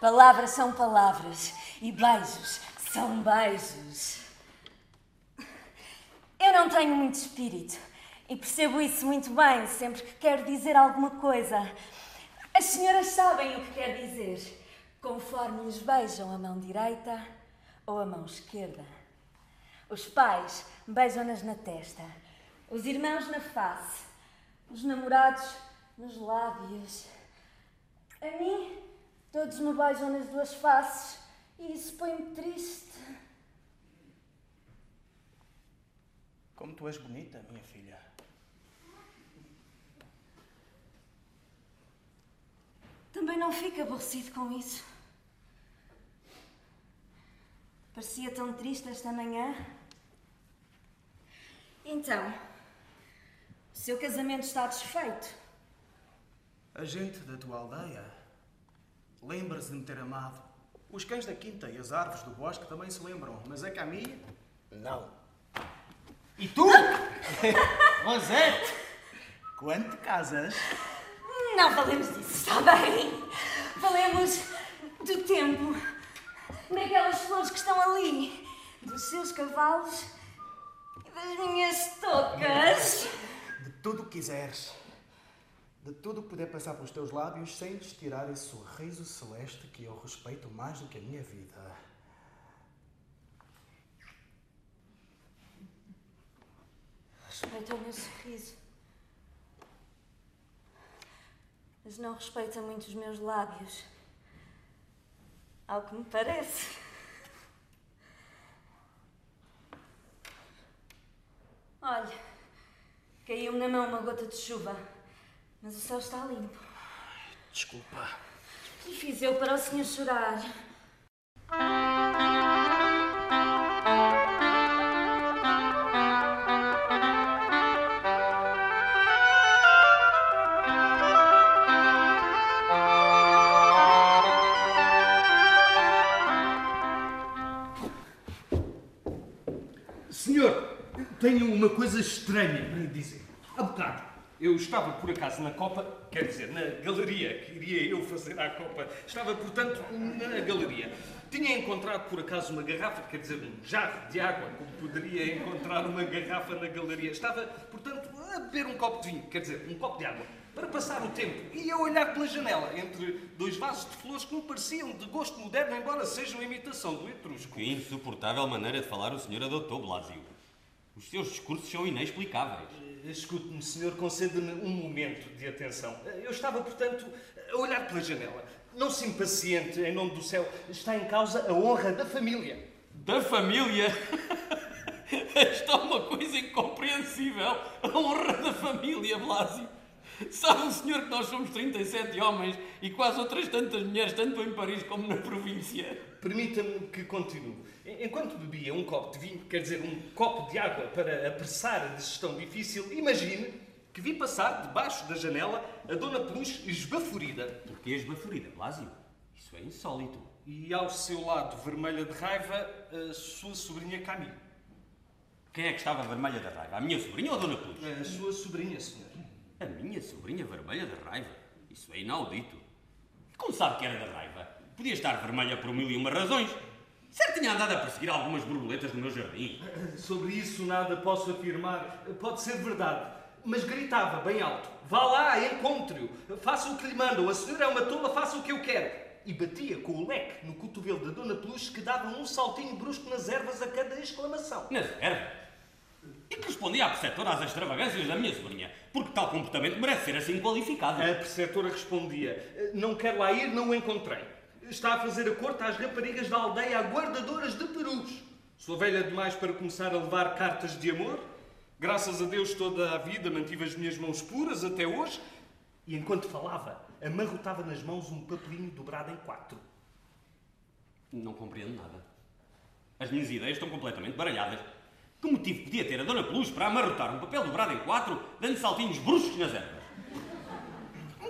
Palavras são palavras e beijos são beijos. Eu não tenho muito espírito e percebo isso muito bem sempre que quero dizer alguma coisa. As senhoras sabem o que quer dizer, conforme lhes beijam a mão direita ou a mão esquerda. Os pais beijam-nas na testa, os irmãos na face, os namorados nos lábios. A mim, todos me beijam nas duas faces e isso põe-me triste. Como tu és bonita, minha filha. Também não fica aborrecido com isso. Parecia tão triste esta manhã. Então, o seu casamento está desfeito. A gente da tua aldeia lembra-se de me ter amado. Os cães da quinta e as árvores do bosque também se lembram, mas a Camille, não. E tu? Rosette, quando te casas, Não falemos disso, está bem? Falemos do tempo, daquelas flores que estão ali, dos seus cavalos e das minhas tocas. de tudo o que quiseres, de tudo o que puder passar pelos teus lábios sem lhes tirar esse sorriso celeste que eu respeito mais do que a minha vida. Respeita o meu sorriso. Mas não respeita muito os meus lábios. Ao que me parece. Olha, caiu-me na mão uma gota de chuva. Mas o céu está limpo. Desculpa. O que fiz eu para o senhor chorar? Tenho uma coisa estranha para lhe dizer. Há bocado, eu estava por acaso na Copa, quer dizer, na galeria, que iria eu fazer à Copa. Estava, portanto, na galeria. Tinha encontrado por acaso uma garrafa, quer dizer, um jarro de água, como poderia encontrar uma garrafa na galeria. Estava, portanto, a beber um copo de vinho, quer dizer, um copo de água, para passar o tempo. E a olhar pela janela, entre dois vasos de flores que me pareciam de gosto moderno, embora sejam imitação do etrusco. Que insuportável maneira de falar o senhor adotou, Blásio. Os seus discursos são inexplicáveis. Escute-me, senhor, conceda-me um momento de atenção. Eu estava, portanto, a olhar pela janela. Não se impaciente, em nome do céu. Está em causa a honra da família. Da família? Esta é uma coisa incompreensível. A honra da família, Blásio. Sabe o senhor que nós somos 37 homens e quase outras tantas mulheres, tanto em Paris como na província? Permita-me que continue. Enquanto bebia um copo de vinho, quer dizer, um copo de água para apressar a digestão difícil, imagine que vi passar debaixo da janela a Dona Peluche esbaforida. Porquê esbaforida, Blásio? Isso é insólito. E ao seu lado, vermelha de raiva, a sua sobrinha Camille. Quem é que estava vermelha da raiva? A minha sobrinha ou a Dona Peluche? A sua sobrinha, senhor. A minha sobrinha vermelha da raiva? Isso é inaudito. Como sabe que era da raiva? Podia estar vermelha por mil e uma razões. Certo tinha andado a perseguir algumas borboletas no meu jardim. Sobre isso nada posso afirmar. Pode ser verdade. Mas gritava bem alto. Vá lá, encontre-o. Faça o que lhe mandam. A senhora é uma tola, faça o que eu quero. E batia com o leque no cotovelo da Dona Peluche que dava um saltinho brusco nas ervas a cada exclamação. Nas ervas? E que respondia à preceptora às extravagâncias da minha sobrinha, porque tal comportamento merece ser assim qualificado. A preceptora respondia: Não quero lá ir, não o encontrei. Está a fazer a corte às raparigas da aldeia aguardadoras de perus. Sou velha demais para começar a levar cartas de amor. Graças a Deus, toda a vida mantive as minhas mãos puras até hoje. E enquanto falava, amarrotava nas mãos um papelinho dobrado em quatro. Não compreendo nada. As minhas ideias estão completamente baralhadas. Que motivo podia ter a Dona Peluche para amarrotar um papel dobrado em quatro, dando saltinhos bruscos nas ervas?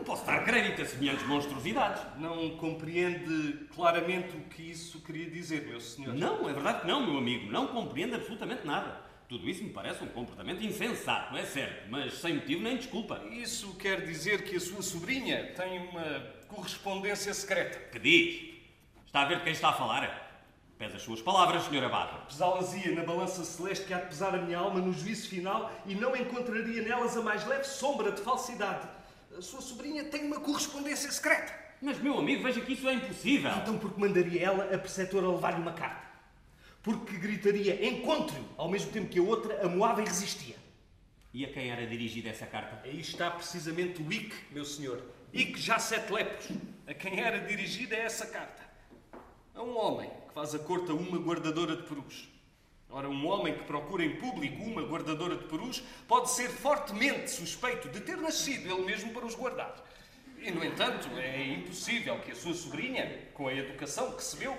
Posso dar crédito a semelhantes monstruosidades. Não compreende claramente o que isso queria dizer, meu senhor? Não, é verdade que não, meu amigo. Não compreendo absolutamente nada. Tudo isso me parece um comportamento insensato, é certo, mas sem motivo nem desculpa. Isso quer dizer que a sua sobrinha tem uma correspondência secreta. Que diz? Está a ver de quem está a falar? Pese as suas palavras, Sr. Abade. Pesá-las-ia na balança celeste que há de pesar a minha alma no juízo final e não encontraria nelas a mais leve sombra de falsidade. A sua sobrinha tem uma correspondência secreta. Mas, meu amigo, veja que isso é impossível. Então, porque mandaria ela, a preceptora, levar-lhe uma carta? Porque gritaria encontre-o, ao mesmo tempo que a outra amoava e resistia. E a quem era dirigida essa carta? Aí está precisamente o Ic, meu senhor. Ic já sete lepros. A quem era dirigida é essa carta. A um homem que faz a corte a uma guardadora de perus. Ora, um homem que procura em público uma guardadora de perus pode ser fortemente suspeito de ter nascido ele mesmo para os guardar. E, no entanto, é impossível que a sua sobrinha, com a educação que recebeu,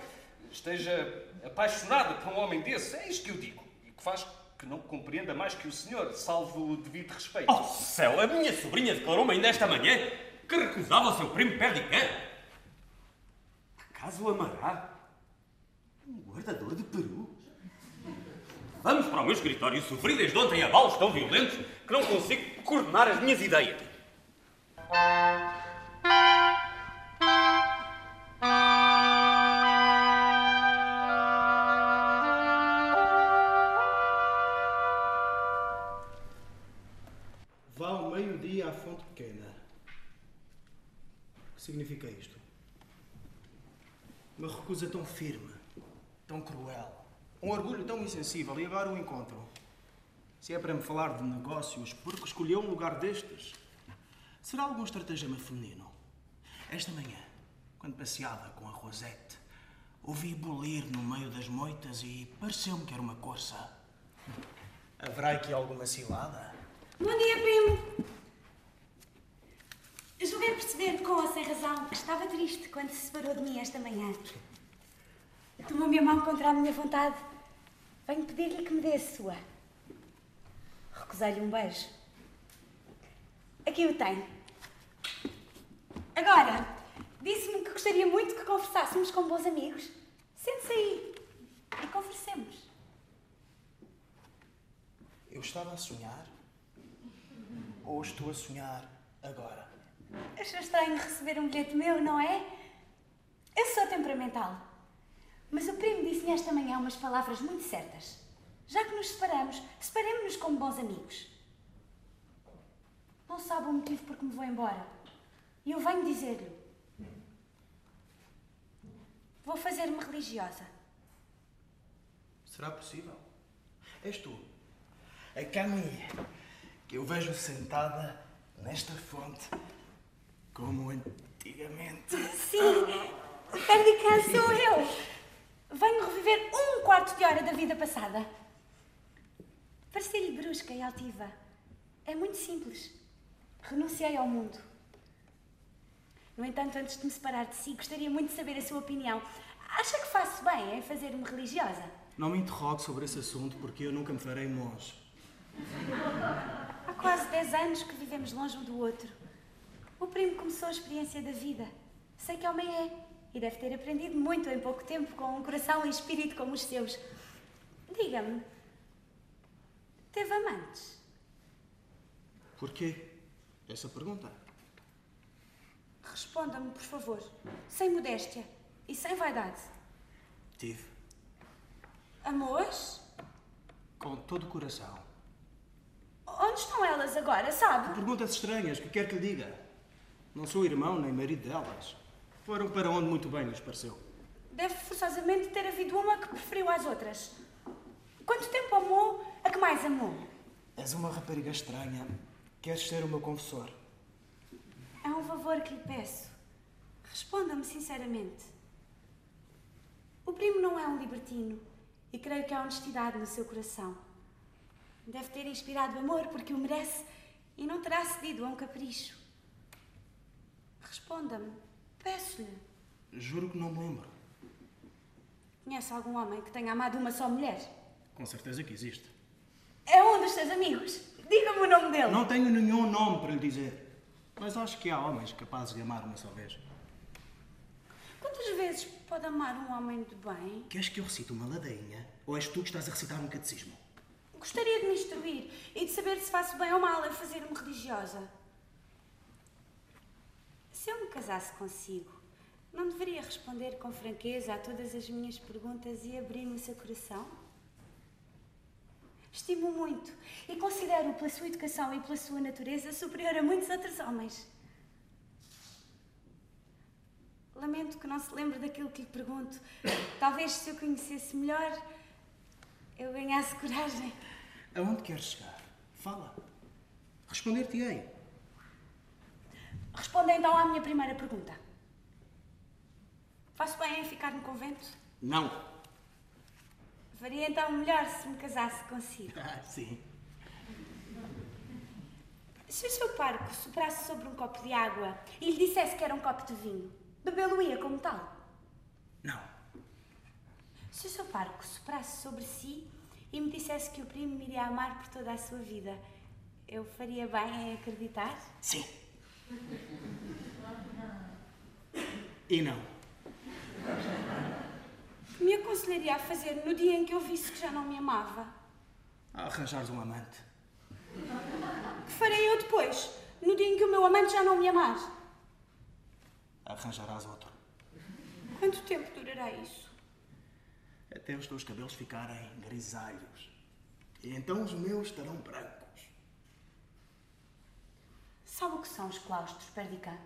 esteja apaixonada por um homem desse. É isto que eu digo. E que faz que não compreenda mais que o senhor, salvo o devido respeito. Oh, céu! A minha sobrinha declarou-me ainda esta manhã que recusava o seu primo Perdicã. Acaso amará um guardador de peru? Vamos para o meu escritório sofri desde ontem abalos tão violentos que não consigo coordenar as minhas ideias. Vá ao meio-dia à fonte pequena. O que significa isto? Uma recusa tão firme, tão cruel, um orgulho tão insensível e agora o encontro. Se é para me falar de negócios, por que escolheu um lugar destes? Será algum estratagema feminino? Esta manhã, quando passeava com a Rosette, ouvi bolir no meio das moitas e pareceu-me que era uma corça. Haverá aqui alguma cilada? Bom dia, primo. Julguei perceber, com ou sem razão, que estava triste quando se separou de mim esta manhã. Tomou minha mão contra a minha vontade. Venho pedir-lhe que me dê a sua. Recusei-lhe um beijo. Aqui o tem. Agora, disse-me que gostaria muito que conversássemos com bons amigos. Sente-se aí e conversemos. Eu estava a sonhar? Ou estou a sonhar agora? Achou estranho receber um bilhete meu, não é? Eu sou temperamental. Mas o primo disse-me esta manhã umas palavras muito certas. Já que nos separamos, separemos-nos como bons amigos. Não sabe o motivo por que me vou embora. E eu venho dizer-lhe. Vou fazer-me religiosa. Será possível? És tu, a Camille, que eu vejo sentada nesta fonte como antigamente. Sim, Perdicã sou eu. Venho reviver um quarto de hora da vida passada. Parecia-lhe brusca e altiva. É muito simples. Renunciei ao mundo. No entanto, antes de me separar de si, gostaria muito de saber a sua opinião. Acha que faço bem em fazer-me religiosa? Não me interrogue sobre esse assunto porque eu nunca me farei monge. Há quase 10 anos que vivemos longe um do outro. O primo começou a experiência da vida. Sei que homem é e deve ter aprendido muito em pouco tempo com um coração e espírito como os seus. Diga-me, teve amantes? Porquê? Essa pergunta. Responda-me, por favor, sem modéstia e sem vaidade. Tive. Amores? Com todo o coração. Onde estão elas agora, sabe? Perguntas estranhas, que quer que lhe diga? Não sou irmão nem marido delas. Foram para onde muito bem lhes pareceu. Deve forçosamente ter havido uma que preferiu às outras. Quanto tempo amou a que mais amou? És uma rapariga estranha. Queres ser o meu confessor? É um favor que lhe peço. Responda-me sinceramente. O primo não é um libertino e creio que há honestidade no seu coração. Deve ter inspirado amor porque o merece e não terá cedido a um capricho. Responda-me. Peço-lhe. Juro que não me lembro. Conhece algum homem que tenha amado uma só mulher? Com certeza que existe. É um dos seus amigos. Diga-me o nome dele. Não tenho nenhum nome para lhe dizer. Mas acho que há homens capazes de amar uma só vez. Quantas vezes pode amar um homem de bem? Queres que eu recite uma ladainha? Ou és tu que estás a recitar um catecismo? Gostaria de me instruir e de saber se faço bem ou mal a fazer-me religiosa. Se eu me casasse consigo, não deveria responder com franqueza a todas as minhas perguntas e abrir-me o seu coração? Estimo muito e considero-o pela sua educação e pela sua natureza superior a muitos outros homens. Lamento que não se lembre daquilo que lhe pergunto. Talvez se eu conhecesse melhor, eu ganhasse coragem. Aonde queres chegar? Fala. Responder-te-ei. Responda então à minha primeira pergunta. Faço bem em ficar no convento? Não. Faria então melhor se me casasse consigo. Ah, sim. Se o seu parco soprasse sobre um copo de água e lhe dissesse que era um copo de vinho, bebê-lo-ia como tal? Não. Se o seu parco soprasse sobre si e me dissesse que o primo me iria amar por toda a sua vida, eu faria bem em acreditar? Sim. E não. Que me aconselharia a fazer no dia em que eu visse que já não me amava? A arranjares um amante. Que farei eu depois, no dia em que o meu amante já não me amar? Arranjarás outro. Quanto tempo durará isso? Até os teus cabelos ficarem grisalhos. E então os meus estarão brancos. Sabe o que são os claustros, Perdican?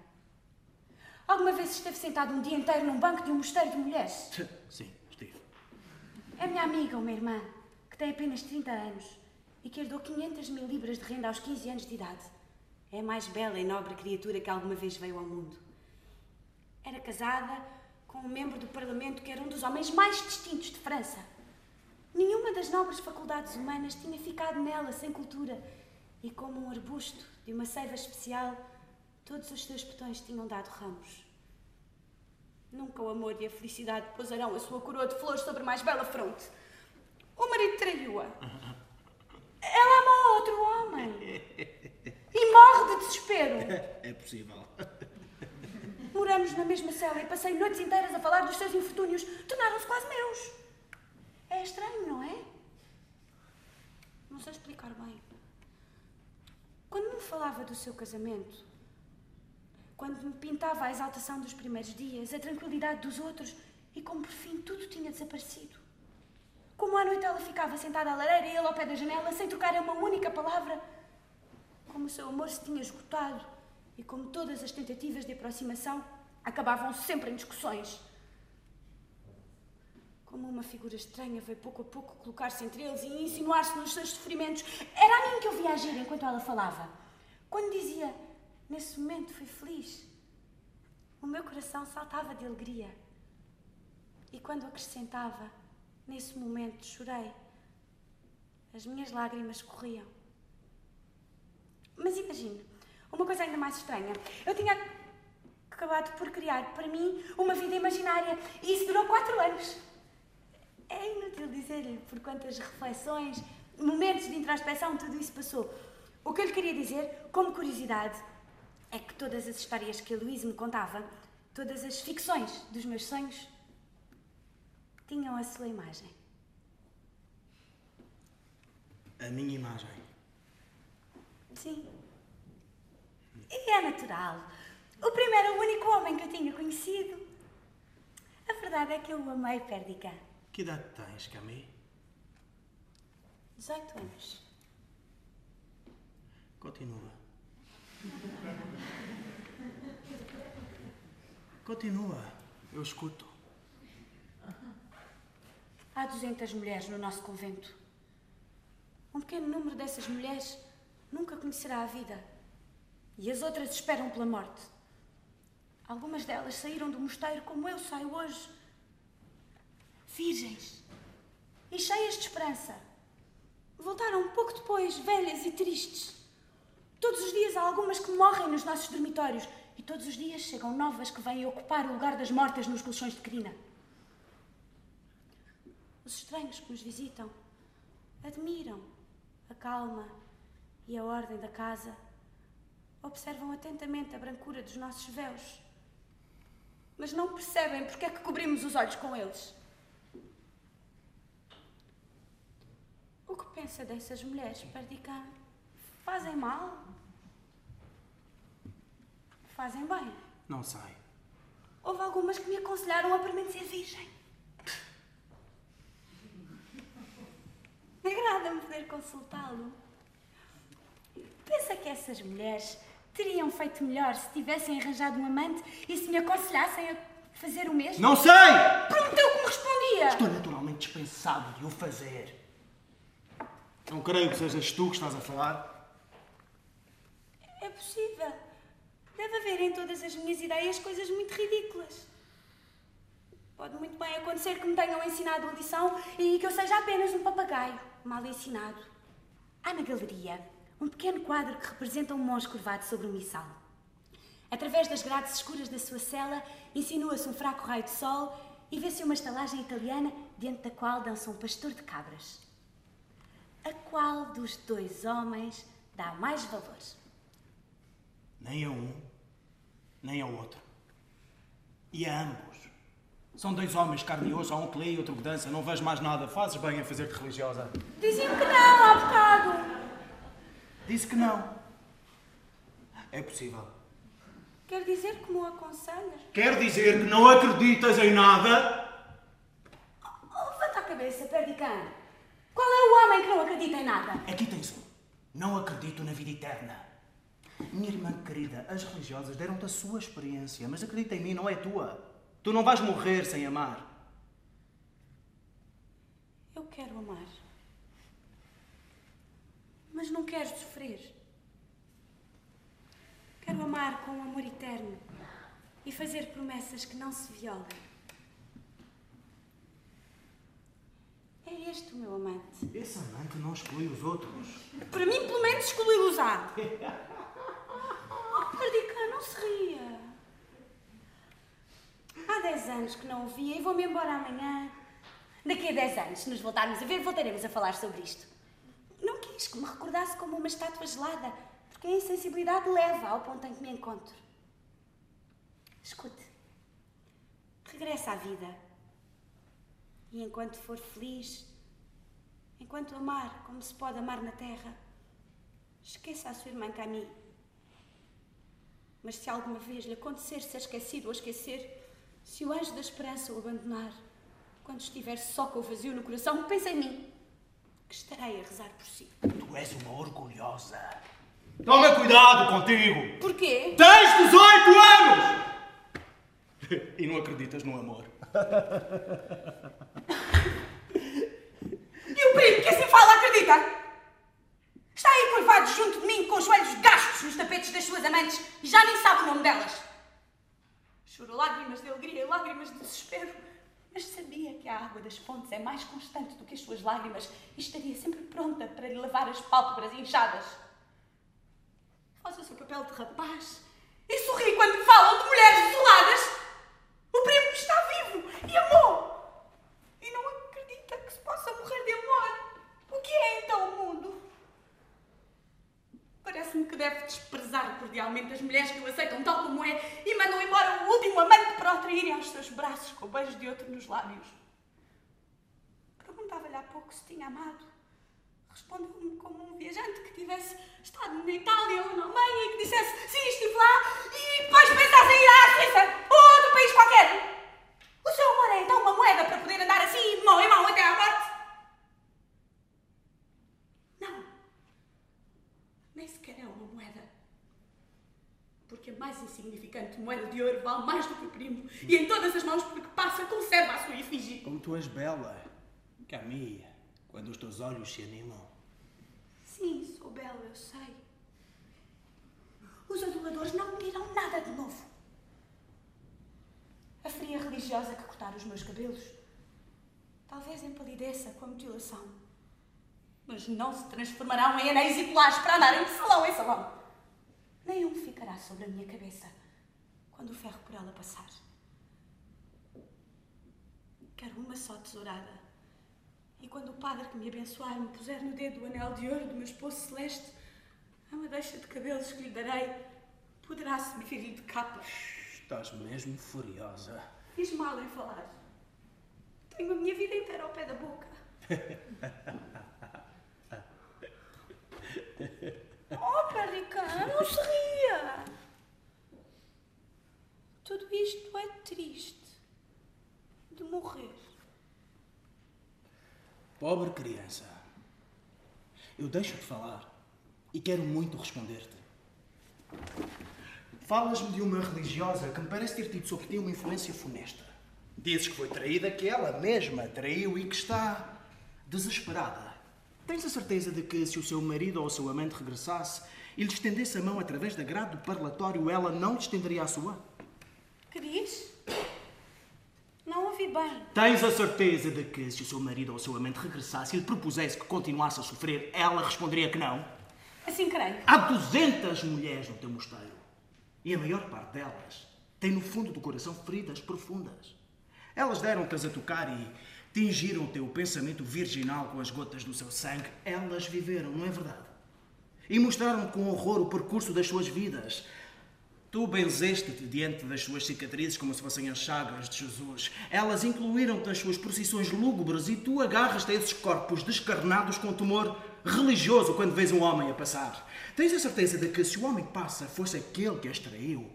Alguma vez esteve sentado um dia inteiro num banco de um mosteiro de mulheres? Sim, estive. É minha amiga, uma irmã, que tem apenas 30 anos e que herdou 500 mil libras de renda aos 15 anos de idade. É a mais bela e nobre criatura que alguma vez veio ao mundo. Era casada com um membro do Parlamento que era um dos homens mais distintos de França. Nenhuma das nobres faculdades humanas tinha ficado nela sem cultura e, como um arbusto de uma seiva especial, todos os seus botões tinham dado ramos. Nunca o amor e a felicidade pousarão a sua coroa de flores sobre a mais bela fronte. O marido traiu-a. Ela amou outro homem. E morre de desespero. É possível. Moramos na mesma cela e passei noites inteiras a falar dos seus infortúnios. Tornaram-se quase meus. É estranho, não é? Não sei explicar bem. Quando me falava do seu casamento, quando me pintava a exaltação dos primeiros dias, a tranquilidade dos outros e como por fim tudo tinha desaparecido. Como à noite ela ficava sentada à lareira e ele ao pé da janela sem trocar uma única palavra. Como o seu amor se tinha esgotado e como todas as tentativas de aproximação acabavam sempre em discussões. Como uma figura estranha veio pouco a pouco colocar-se entre eles e insinuar-se nos seus sofrimentos. Era a mim que eu via agir enquanto ela falava. Quando dizia, nesse momento fui feliz, o meu coração saltava de alegria. E quando acrescentava, nesse momento chorei, as minhas lágrimas corriam. Mas imagine, uma coisa ainda mais estranha. Eu tinha acabado por criar para mim uma vida imaginária e isso durou quatro anos. É inútil dizer-lhe por quantas reflexões, momentos de introspeção tudo isso passou. O que eu lhe queria dizer, como curiosidade, é que todas as histórias que a Luísa me contava, todas as ficções dos meus sonhos, tinham a sua imagem. A minha imagem. Sim. E é natural. O primeiro e o único homem que eu tinha conhecido. A verdade é que eu o amei, Perdica. Que idade tens, Camille? 18 anos. Continua. Continua. Eu escuto. Há 200 mulheres no nosso convento. Um pequeno número dessas mulheres nunca conhecerá a vida. E as outras esperam pela morte. Algumas delas saíram do mosteiro como eu saio hoje. Virgens. E cheias de esperança. Voltaram pouco depois, velhas e tristes. Todos os dias há algumas que morrem nos nossos dormitórios. E todos os dias chegam novas que vêm ocupar o lugar das mortas nos colchões de crina. Os estranhos que nos visitam admiram a calma e a ordem da casa, observam atentamente a brancura dos nossos véus, mas não percebem porque é que cobrimos os olhos com eles. O que pensa dessas mulheres, Perdicã? Fazem mal? Fazem bem? Não sei. Houve algumas que me aconselharam a permanecer virgem. Agrada-me poder consultá-lo. Pensa que essas mulheres teriam feito melhor se tivessem arranjado um amante e se me aconselhassem a fazer o mesmo? Não sei! Prometeu que me respondia! Estou naturalmente dispensado de o fazer. Não creio que sejas tu que estás a falar. É possível. Deve haver em todas as minhas ideias coisas muito ridículas. Pode muito bem acontecer que me tenham ensinado a lição e que eu seja apenas um papagaio mal ensinado. Há na galeria um pequeno quadro que representa um monge curvado sobre um missal. Através das grades escuras da sua cela, insinua-se um fraco raio de sol e vê-se uma estalagem italiana diante da qual dança um pastor de cabras. A qual dos dois homens dá mais valor? Nem a um, nem ao outro. E a ambos. São dois homens, carne e osso, há um que lê e outro que dança. Não vejo mais nada. Fazes bem em fazer-te religiosa. Diziam que não, há bocado. Disse que não. É possível. Quer dizer que me aconselhas? Quer dizer que não acreditas em nada? Oh, levanta a cabeça, Perdicã. Qual é o homem que não acredita em nada? Aqui tens um. Não acredito na vida eterna. Minha irmã querida, as religiosas deram-te a sua experiência, mas acredita em mim, não é tua. Tu não vais morrer sem amar. Eu quero amar. Mas não quero sofrer. Quero amar com um amor eterno e fazer promessas que não se violem. É este o meu amante. Esse amante não exclui os outros. Para mim, pelo menos, exclui-los-á. Oh, Perdica, não se ria. Há 10 anos que não o via e vou-me embora amanhã. Daqui a 10 anos, se nos voltarmos a ver, voltaremos a falar sobre isto. Não quis que me recordasse como uma estátua gelada, porque a insensibilidade leva ao ponto em que me encontro. Escute. Regressa à vida. E enquanto for feliz, enquanto amar como se pode amar na terra, esqueça a sua irmã Camille. Mas se alguma vez lhe acontecer ser esquecido ou esquecer, se o anjo da esperança o abandonar, quando estiver só com o vazio no coração, pense em mim, que estarei a rezar por si. Tu és uma orgulhosa. Toma cuidado contigo! Porquê? Tens 18 anos! E não acreditas no amor. E o primo que assim fala acredita? Está aí curvado junto de mim com os joelhos gastos nos tapetes das suas amantes e já nem sabe o nome delas. Chorou lágrimas de alegria e lágrimas de desespero Mas sabia que a água das fontes é mais constante do que as suas lágrimas e estaria sempre pronta para lhe lavar as pálpebras inchadas. Faz o seu papel de rapaz e sorri quando falam de mulheres desoladas. Deve desprezar cordialmente as mulheres que o aceitam tal como é e mandam embora o último amante para o traírem aos seus braços com o beijo de outro nos lábios. Perguntava-lhe há pouco se tinha amado. Respondeu-me como um viajante que tivesse estado na Itália ou na Alemanha e que dissesse sim, estive lá e depois pensasse em ir à Suíça ou outro país qualquer. O seu amor é então uma moeda para poder andar assim de mão em mão até à morte? Não. Nem sequer é uma moeda. Porque a mais insignificante moeda de ouro vale mais do que o primo. E em todas as mãos porque passa conserva a sua efígie. Como tu és bela, Camille, quando os teus olhos se animam. Sim, sou bela, eu sei. Os aduladores não me dirão nada de novo. A fria religiosa que cortara os meus cabelos talvez empalideça com a mutilação. Mas não se transformarão em anéis e colares para andarem de salão em salão. Nenhum ficará sobre a minha cabeça quando o ferro por ela passar. Quero uma só tesourada. E quando o padre que me abençoar me puser no dedo o anel de ouro do meu esposo celeste, a madeixa de cabelos que lhe darei poderá servir-lhe de capa. Estás mesmo furiosa. Fiz mal em falar. Tenho a minha vida inteira ao pé da boca. Oh, Pericã, não se ria. Tudo isto é triste. De morrer. Pobre criança. Eu deixo-te falar e quero muito responder-te. Falas-me de uma religiosa que me parece ter tido sobre ti uma influência funesta. Dizes que foi traída, que ela mesma traiu e que está desesperada. Tens a certeza de que se o seu marido ou o seu amante regressasse e lhe estendesse a mão através da grade do parlatório, ela não lhe estenderia a sua? Que diz? Não ouvi bem. Tens a certeza de que se o seu marido ou o seu amante regressasse e lhe propusesse que continuasse a sofrer, ela responderia que não? Assim creio. Há 200 mulheres no teu mosteiro. E a maior parte delas tem no fundo do coração feridas profundas. Elas deram-te a tocar e tingiram o teu pensamento virginal com as gotas do seu sangue. Elas viveram, não é verdade? E mostraram com horror o percurso das suas vidas. Tu benzeste-te diante das suas cicatrizes como se fossem as chagas de Jesus. Elas incluíram-te nas suas procissões lúgubres e tu agarras-te a esses corpos descarnados com temor religioso quando vês um homem a passar. Tens a certeza de que se o homem passa fosse aquele que as traiu,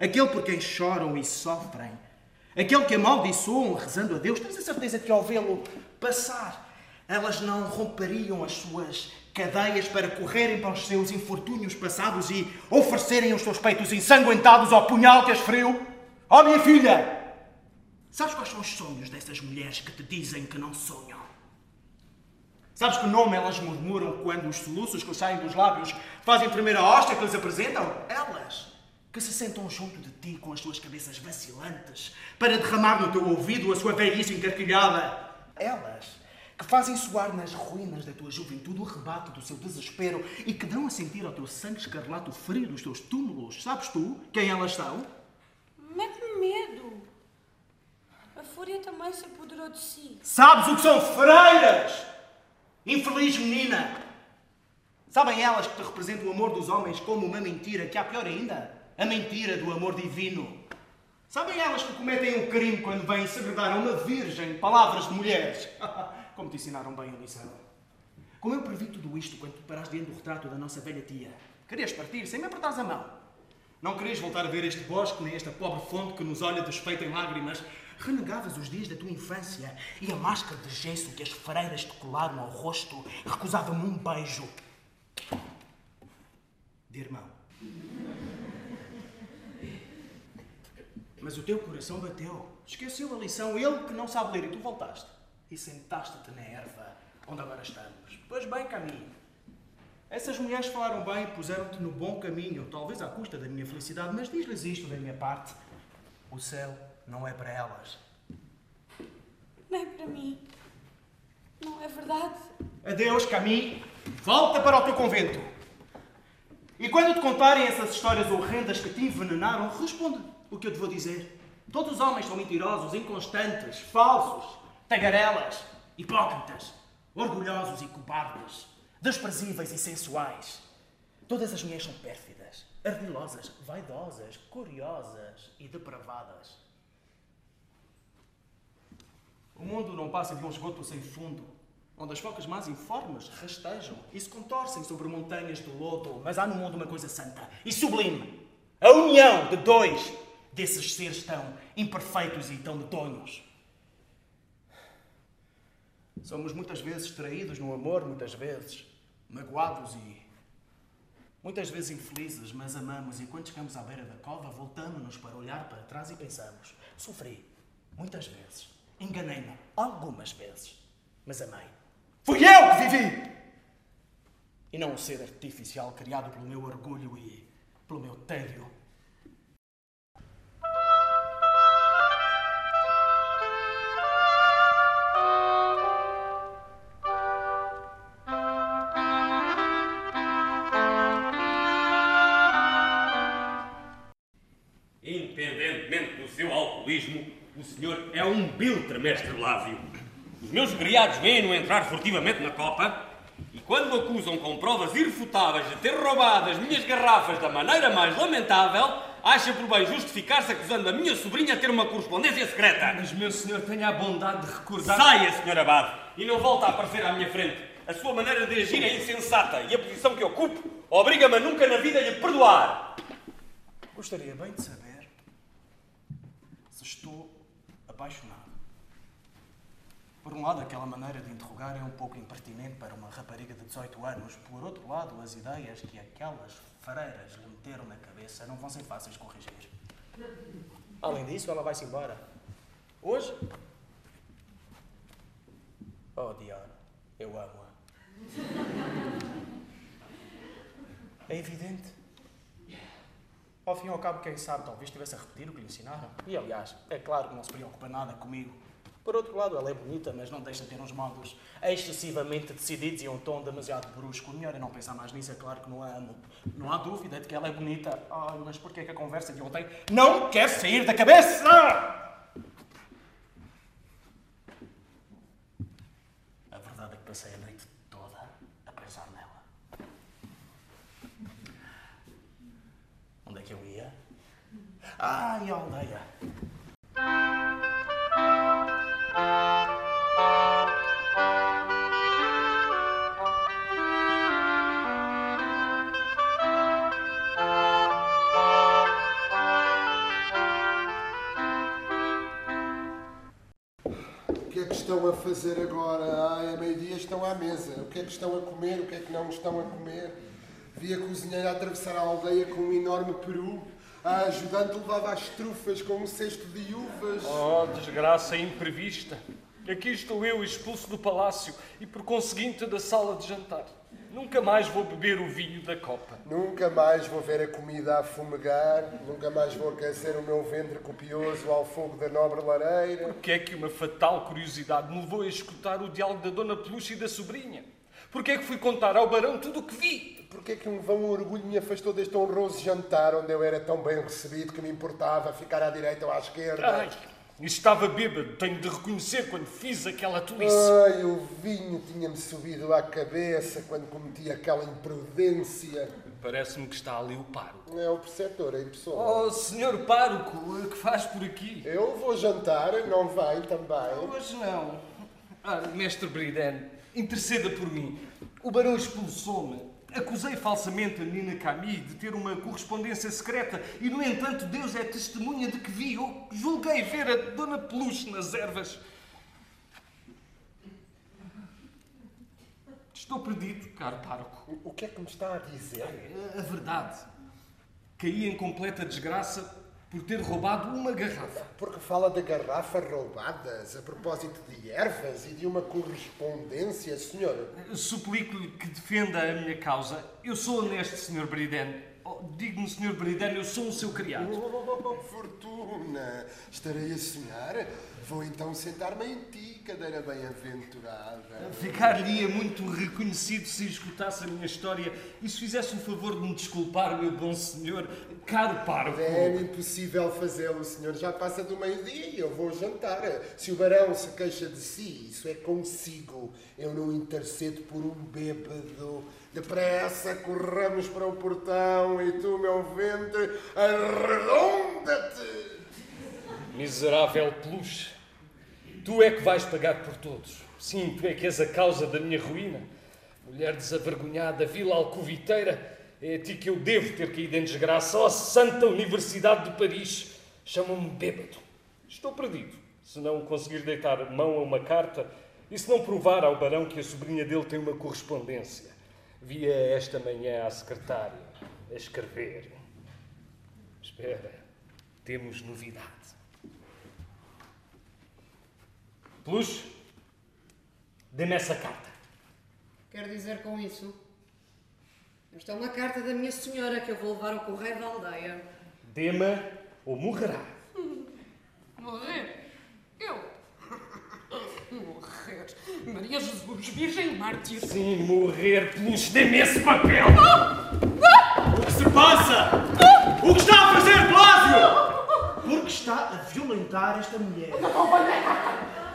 aquele por quem choram e sofrem, aquele que amaldiçoam rezando a Deus, tens a certeza de que ao vê-lo passar, elas não romperiam as suas cadeias para correrem para os seus infortúnios passados e oferecerem os seus peitos ensanguentados ao punhal que as feriu? Oh, minha filha! Sabes quais são os sonhos dessas mulheres que te dizem que não sonham? Sabes que nome elas murmuram quando os soluços que saem dos lábios fazem tremer a hóstia que lhes apresentam? Elas, que se sentam junto de ti com as suas cabeças vacilantes para derramar no teu ouvido a sua velhice encarquilhada. Elas, que fazem soar nas ruínas da tua juventude o rebate do seu desespero e que dão a sentir ao teu sangue escarlate o frio dos teus túmulos. Sabes tu quem elas são? Mete-me medo. A fúria também se apoderou de si. Sabes o que são freiras? Infeliz menina! Sabem elas que te representam o amor dos homens como uma mentira, que há pior ainda, a mentira do amor divino. Sabem elas que cometem um crime quando vêm segredar a uma virgem palavras de mulheres? Como te ensinaram bem a lição. Como eu previ tudo isto quando te paraste diante do retrato da nossa velha tia? Querias partir sem me apertares a mão. Não querias voltar a ver este bosque, nem esta pobre fonte que nos olha desfeita em lágrimas. Renegavas os dias da tua infância e a máscara de gesso que as freiras te colaram ao rosto recusava-me um beijo. De irmão. Mas o teu coração bateu. Esqueceu a lição. Ele que não sabe ler e tu voltaste. E sentaste-te na erva onde agora estamos. Pois bem, caminho. Essas mulheres falaram bem e puseram-te no bom caminho, talvez à custa da minha felicidade, mas diz-lhes isto da minha parte: o céu não é para elas. para mim. Não é verdade? Adeus, Camille. Volta para o teu convento. E quando te contarem essas histórias horrendas que te envenenaram, responde o que eu te vou dizer. Todos os homens são mentirosos, inconstantes, falsos, tagarelas, hipócritas, orgulhosos e cobardes, desprezíveis e sensuais. Todas as mulheres são pérfidas, ardilosas, vaidosas, curiosas e depravadas. O mundo não passa de um esgoto sem fundo, onde as focas mais informes rastejam e se contorcem sobre montanhas de lodo. Mas há no mundo uma coisa santa e sublime: a união de dois desses seres tão imperfeitos e tão medonhos. Somos muitas vezes traídos no amor, muitas vezes magoados e muitas vezes infelizes, mas amamos e quando chegamos à beira da cova voltamos-nos para olhar para trás e pensamos: sofri muitas vezes, enganei-me algumas vezes, mas amei. Fui eu que vivi! E não um ser artificial criado pelo meu orgulho e pelo meu tédio. O senhor é um biltre, mestre Blávio. Os meus criados veem-no entrar furtivamente na copa e quando o acusam com provas irrefutáveis de ter roubado as minhas garrafas da maneira mais lamentável, acha por bem justificar-se acusando a minha sobrinha a ter uma correspondência secreta. Mas, meu senhor, tenha a bondade de recordar... Saia, senhor Abade, e não volta a aparecer à minha frente. A sua maneira de agir é insensata e a posição que ocupo obriga-me a nunca na vida lhe perdoar. Gostaria bem de saber se estou apaixonado. Por um lado, aquela maneira de interrogar é um pouco impertinente para uma rapariga de 18 anos. Por outro lado, as ideias que aquelas freiras lhe meteram na cabeça não vão ser fáceis de corrigir. Além disso, ela vai-se embora. Hoje? Oh, Diana, eu amo-a. É evidente. Ao fim e ao cabo, quem sabe, talvez estivesse a repetir o que lhe ensinaram. E, aliás, é claro que não se preocupa nada comigo. Por outro lado, ela é bonita, mas não deixa de ter uns modos excessivamente decididos e um tom demasiado brusco. Melhor é não pensar mais nisso, é claro que não a amo. Não há dúvida de que ela é bonita. Ai, mas porquê que a conversa de ontem não quer sair da cabeça? É passei a noite toda a pensar nela. Onde é que eu ia? Ah, e a aldeia. O que é que estão a fazer agora? Ai, a meio-dia estão à mesa. O que é que estão a comer? O que é que não estão a comer? Vi a cozinheira atravessar a aldeia com um enorme peru. A ajudante levava as trufas com um cesto de uvas. Oh, desgraça imprevista. Aqui estou eu expulso do palácio e, por conseguinte, da sala de jantar. Nunca mais vou beber o vinho da copa. Nunca mais vou ver a comida a fumegar. Nunca mais vou aquecer o meu ventre copioso ao fogo da nobre lareira. Porque é que uma fatal curiosidade me levou a escutar o diálogo da Dona Peluche e da sobrinha? Porque é que fui contar ao barão tudo o que vi? Porque é que um vão orgulho me afastou deste honroso jantar onde eu era tão bem recebido que me importava ficar à direita ou à esquerda? Ai, estava bêbado, tenho de reconhecer quando fiz aquela tolice. Ai, o vinho tinha-me subido à cabeça quando cometi aquela imprudência. Parece-me que está ali o pároco. É o preceptor em pessoa. Oh, senhor pároco, o que faz por aqui? Eu vou jantar, não vai também? Hoje não. Ah, mestre Briden, interceda por mim. O barão expulsou-me. Acusei falsamente a Nina Camille de ter uma correspondência secreta e, no entanto, Deus é testemunha de que vi, ou julguei ver a Dona Peluche nas ervas. Estou perdido, caro pároco. O que é que me está a dizer? A verdade. Caí em completa desgraça por ter roubado uma garrafa. Porque fala de garrafas roubadas a propósito de ervas e de uma correspondência, senhor. Suplico-lhe que defenda a minha causa. Eu sou honesto, Sr. Briden. Oh, Diga-me, Sr. Bridane, eu sou o seu criado. Oh, fortuna! Estarei a sonhar? Vou então sentar-me em ti, cadeira bem-aventurada. Ficar-lhe-ia muito reconhecido se escutasse a minha história e se fizesse o favor de me desculpar, meu bom senhor, caro pároco. É impossível fazê-lo, senhor. Já passa do meio-dia e eu vou jantar. Se o barão se queixa de si, isso é consigo. Eu não intercedo por um bêbado. Depressa, corramos para o portão e tu, meu ventre, arredonda-te! Miserável peluche, tu é que vais pagar por todos. Sim, tu é que és a causa da minha ruína. Mulher desavergonhada, vila alcoviteira, é a ti que eu devo ter caído em desgraça. Ó oh, Santa Universidade de Paris, chamam-me bêbado. Estou perdido. Se não conseguir deitar mão a uma carta e se não provar ao barão que a sobrinha dele tem uma correspondência. Via esta manhã à secretária a escrever. Espera, temos novidade. Plus, dê-me essa carta. Quer dizer com isso? Esta é uma carta da minha senhora que eu vou levar ao correio da aldeia. Dê-me ou morrerá. Morrer? Eu? Morrer? Maria Jesus, Virgem Mártir. Sim, morrer, Plus, dê-me esse papel. O que se passa? O que está a fazer, Blásio? Porque está a violentar esta mulher.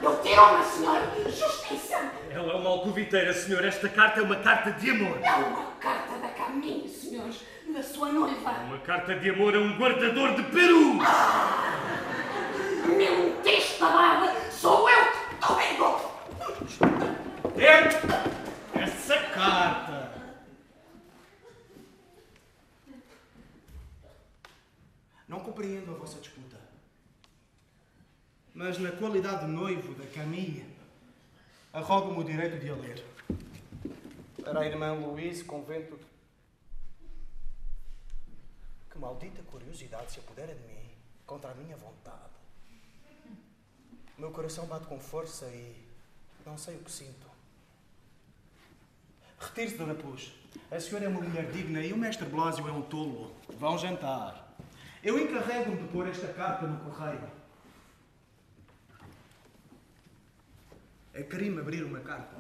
Eu tiro uma senhora! Justiça! Ela é uma alcoviteira, senhor. Esta carta é uma carta de amor. É uma carta da caminho, senhores, da sua noiva. Uma carta de amor a um guardador de peru. Ah, meu testabada, sou eu, Domingo! É essa carta. Não compreendo a vossa. Mas na qualidade de noivo da Camille, arrogo-me o direito de a ler. Para a irmã Louise, convento. Que maldita curiosidade se apodera de mim, contra a minha vontade. Meu coração bate com força e não sei o que sinto. Retire-se, Dona Pus. A senhora é uma mulher digna e o mestre Blásio é um tolo. Vão jantar. Eu encarrego-me de pôr esta carta no correio. É crime abrir uma carta.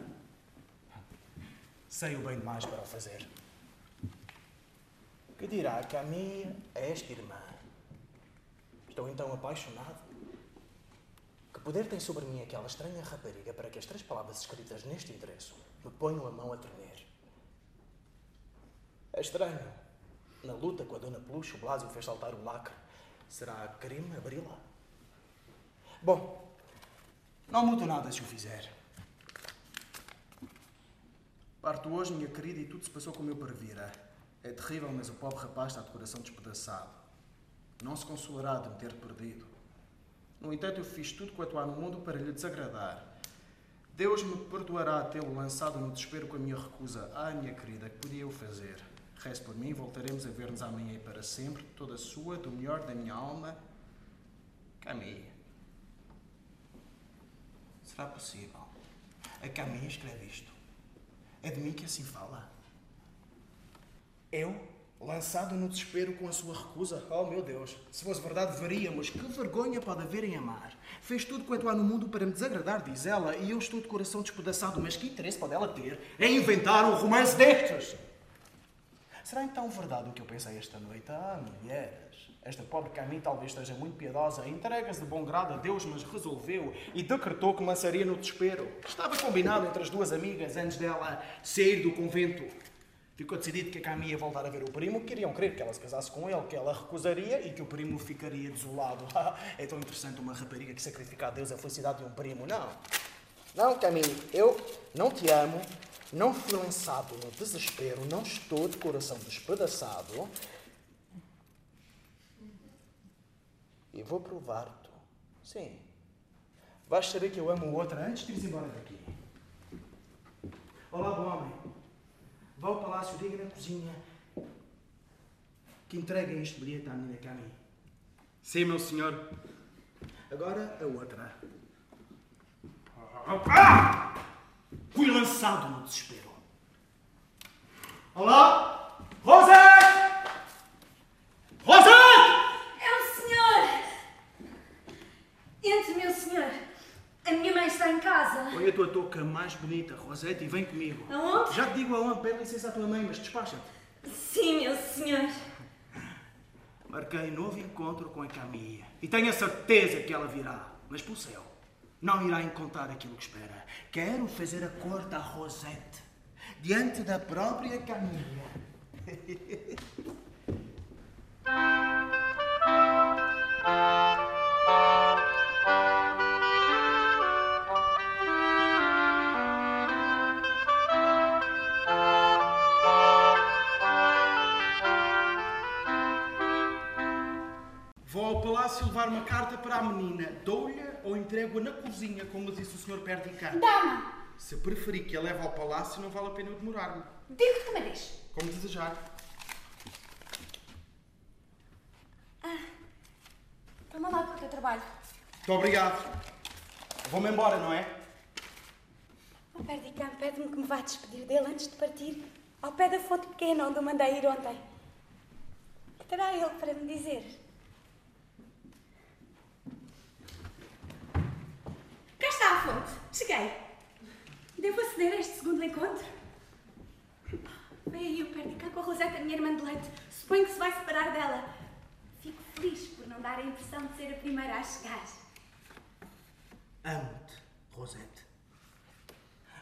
Sei o bem demais para o fazer. Que dirá que a minha é esta irmã? Estou então apaixonado. Que poder tem sobre mim aquela estranha rapariga para que as três palavras escritas neste endereço me ponham a mão a tremer? É estranho. Na luta com a Dona Peluche, o Blásio fez saltar o lacre. Será crime abri-la? Bom, não mudo nada se o fizer. Parto hoje, minha querida, e tudo se passou como eu previra. É terrível, mas o pobre rapaz está de coração despedaçado. Não se consolará de me ter perdido. No entanto, eu fiz tudo quanto há no mundo para lhe desagradar. Deus me perdoará tê-lo lançado no desespero com a minha recusa. Ah, minha querida, que podia eu fazer? Reste por mim, voltaremos a ver-nos amanhã e para sempre, toda sua, do melhor da minha alma, Camille. Será possível? A Camille escreve isto. É de mim que assim fala. Eu, lançado no desespero com a sua recusa? Oh, meu Deus! Se fosse verdade, veríamos. Que vergonha pode haver em amar. Fez tudo quanto há no mundo para me desagradar, diz ela, e eu estou de coração despedaçado. Mas que interesse pode ela ter em inventar um romance destes? Será então verdade o que eu pensei esta noite? Ah, mulheres, esta pobre Camille talvez esteja muito piedosa, entrega-se de bom grado a Deus, mas resolveu e decretou que lançaria no desespero. Estava combinado entre as duas amigas antes dela sair do convento. Ficou decidido que a Camille ia voltar a ver o primo, queriam crer que ela se casasse com ele, que ela recusaria e que o primo ficaria desolado. é tão interessante uma rapariga que sacrifica a Deus a felicidade de um primo. Não. Não, Camille, eu não te amo, não fui lançado no desespero, não estou de coração despedaçado. E vou provar-te. Sim. Vais saber que eu amo outra antes de ires embora daqui. Olá, bom homem. Vá ao palácio, diga na cozinha que entreguem este bilhete à menina Camille. Sim, meu senhor. Agora a outra. Ah! Fui lançado no desespero. Olá! Rosé! Entre, meu senhor. A minha mãe está em casa. Põe a tua touca mais bonita, Rosete, e vem comigo. Aonde? Já te digo aonde, pede licença à tua mãe, mas despacha-te. Sim, meu senhor. Marquei novo encontro com a Camille. E tenho a certeza que ela virá. Mas pelo céu, não irá encontrar aquilo que espera. Quero fazer a corte à Rosette. Diante da própria Camille. uma carta para a menina. Dou-lhe ou entrego-a na cozinha, como disse o Sr. Perdican. Dama, Se preferir que a leve ao palácio, não vale a pena eu demorar-me. digo-te que me deixe. Como desejar. Toma lá para o teu trabalho. Muito obrigado. Vou-me embora, não é? O Perdicam pede-me que me vá despedir dele antes de partir ao pé da fonte pequena onde o mandei ir ontem. Que terá ele para me dizer? Está a fonte. Cheguei. Devo aceder a este segundo encontro? Vem aí o Perdicam com a Roseta, minha irmã de leite. Suponho que se vai separar dela. Fico feliz por não dar a impressão de ser a primeira a chegar. Amo-te, Rosette.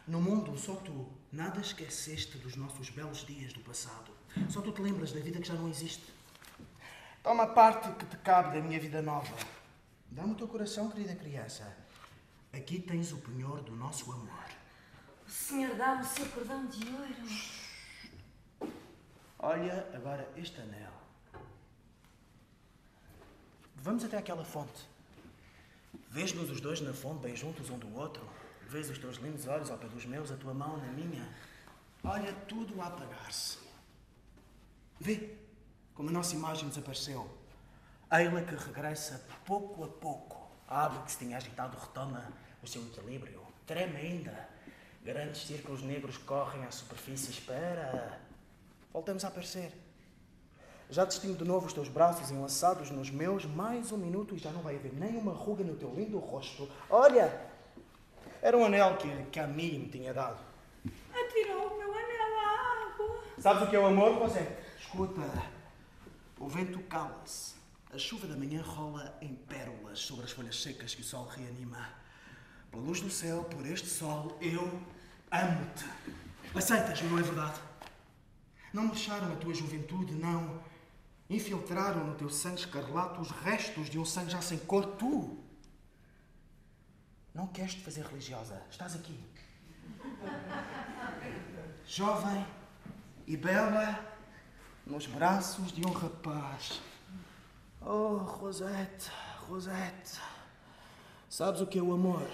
No mundo, só tu nada esqueceste dos nossos belos dias do passado. Só tu te lembras da vida que já não existe. Toma a parte que te cabe da minha vida nova. Dá-me o teu coração, querida criança. Aqui tens o penhor do nosso amor. O senhor dá-me o seu cordão de ouro. Olha agora este anel. Vamos até aquela fonte. Vês-nos os dois na fonte, bem juntos um do outro. Vês os teus lindos olhos ao pé dos meus, a tua mão na minha. Olha tudo a apagar-se. Vê como a nossa imagem desapareceu. Eila que regressa pouco a pouco. A ave que se tinha agitado retoma o seu equilíbrio. Treme ainda. Grandes círculos negros correm à superfície. Espera. Voltamos a aparecer. Já distingo de novo os teus braços enlaçados nos meus, mais um minuto e já não vai haver nem uma ruga no teu lindo rosto. Olha! Era um anel que a Camille me tinha dado. Atirou o meu anel à água. Sabes o que é o amor, José? Escuta, o vento cala-se. A chuva da manhã rola em pérolas sobre as folhas secas que o sol reanima. Pela luz do céu, por este sol, eu amo-te. Aceitas-me, não é verdade? Não me deixaram a tua juventude, não. Infiltraram no teu sangue escarlate os restos de um sangue já sem cor. Tu não queres te fazer religiosa. Estás aqui. Jovem e bela nos braços de um rapaz. Oh, Rosette, Rosette. Sabes o que é o amor?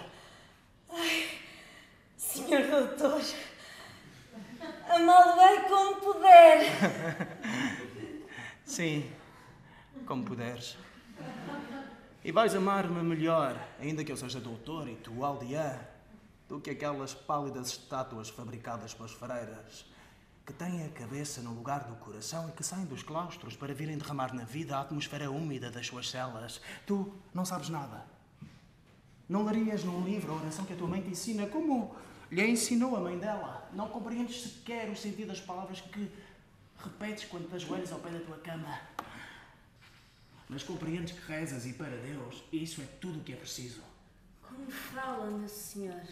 Senhor doutor, amá-lo-ei como puder. Sim, como puderes. E vais amar-me melhor, ainda que eu seja doutor e tu aldeã, do que aquelas pálidas estátuas fabricadas pelas freiras, que têm a cabeça no lugar do coração e que saem dos claustros para virem derramar na vida a atmosfera úmida das suas celas. Tu não sabes nada. Não larias num livro a oração que a tua mãe te ensina, como lhe ensinou a mãe dela. Não compreendes sequer o sentido das palavras que repetes quando te ajoelhas ao pé da tua cama. Mas compreendes que rezas e para Deus, e isso é tudo o que é preciso. Como fala, meu senhor?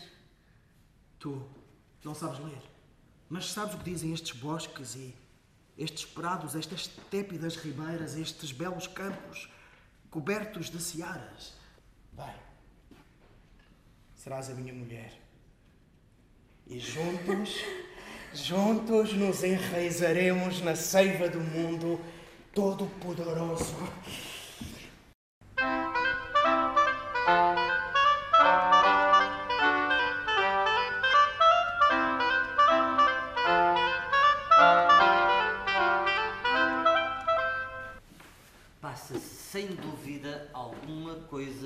Tu não sabes ler, mas sabes o que dizem estes bosques e estes prados, estas tépidas ribeiras, estes belos campos cobertos de searas. Bem, serás a minha mulher. E juntos, juntos nos enraizaremos na seiva do mundo todo-poderoso.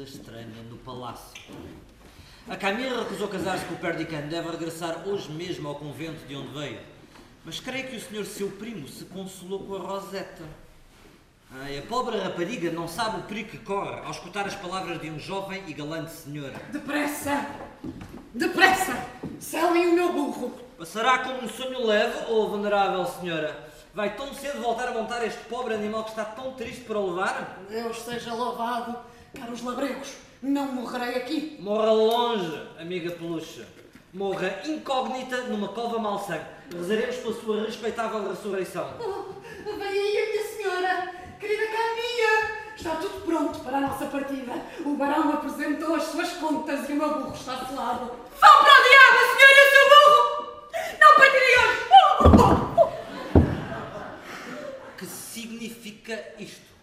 Estranha no palácio. A Camila recusou casar-se com o Perdican, deve regressar hoje mesmo ao convento de onde veio. Mas creio que o senhor seu primo se consolou com a Rosetta. Ai, a pobre rapariga não sabe o perigo que corre ao escutar as palavras de um jovem e galante senhor. Depressa! Depressa! Selem o meu burro! Passará como um sonho leve, ou venerável senhora? Vai tão cedo voltar a montar este pobre animal que está tão triste para o levar? Deus seja louvado, caros labregos. Não morrerei aqui. Morra longe, amiga peluche. Morra incógnita numa cova malsã. Rezaremos pela sua respeitável ressurreição. Oh, vem aí a minha senhora, querida Caminha. Está tudo pronto para a nossa partida. O barão apresentou as suas contas e o meu burro está selado. Vão para o diabo, senhora e o seu burro! Não partirei hoje! Oh, oh, oh. Que significa isto?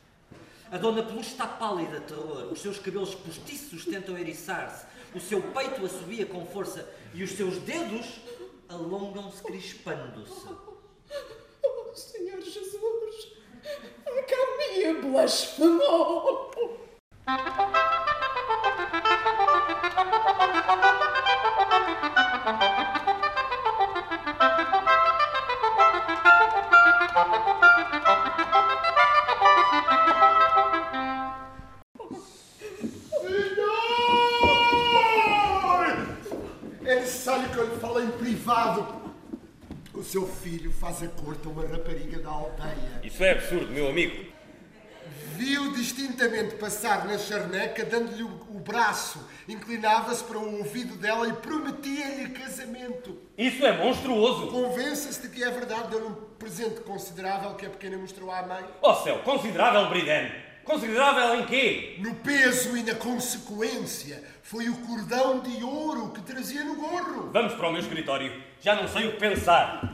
A Dona Peluche está pálida de terror. Os seus cabelos postiços tentam eriçar-se. O seu peito assobia com força e os seus dedos alongam-se crispando-se. Oh, Senhor Jesus! A Caminha blasfemou! Isso é absurdo, meu amigo. Viu distintamente passar na charneca, dando-lhe o, braço, inclinava-se para o ouvido dela e prometia-lhe casamento. Isso é monstruoso. Convença-se de que é verdade, deu-lhe um presente considerável que a pequena mostrou à mãe. Ó céu, considerável, Briden. Considerável em quê? No peso e na consequência, foi o cordão de ouro que trazia no gorro. Vamos para o meu escritório. Já não sei o que pensar.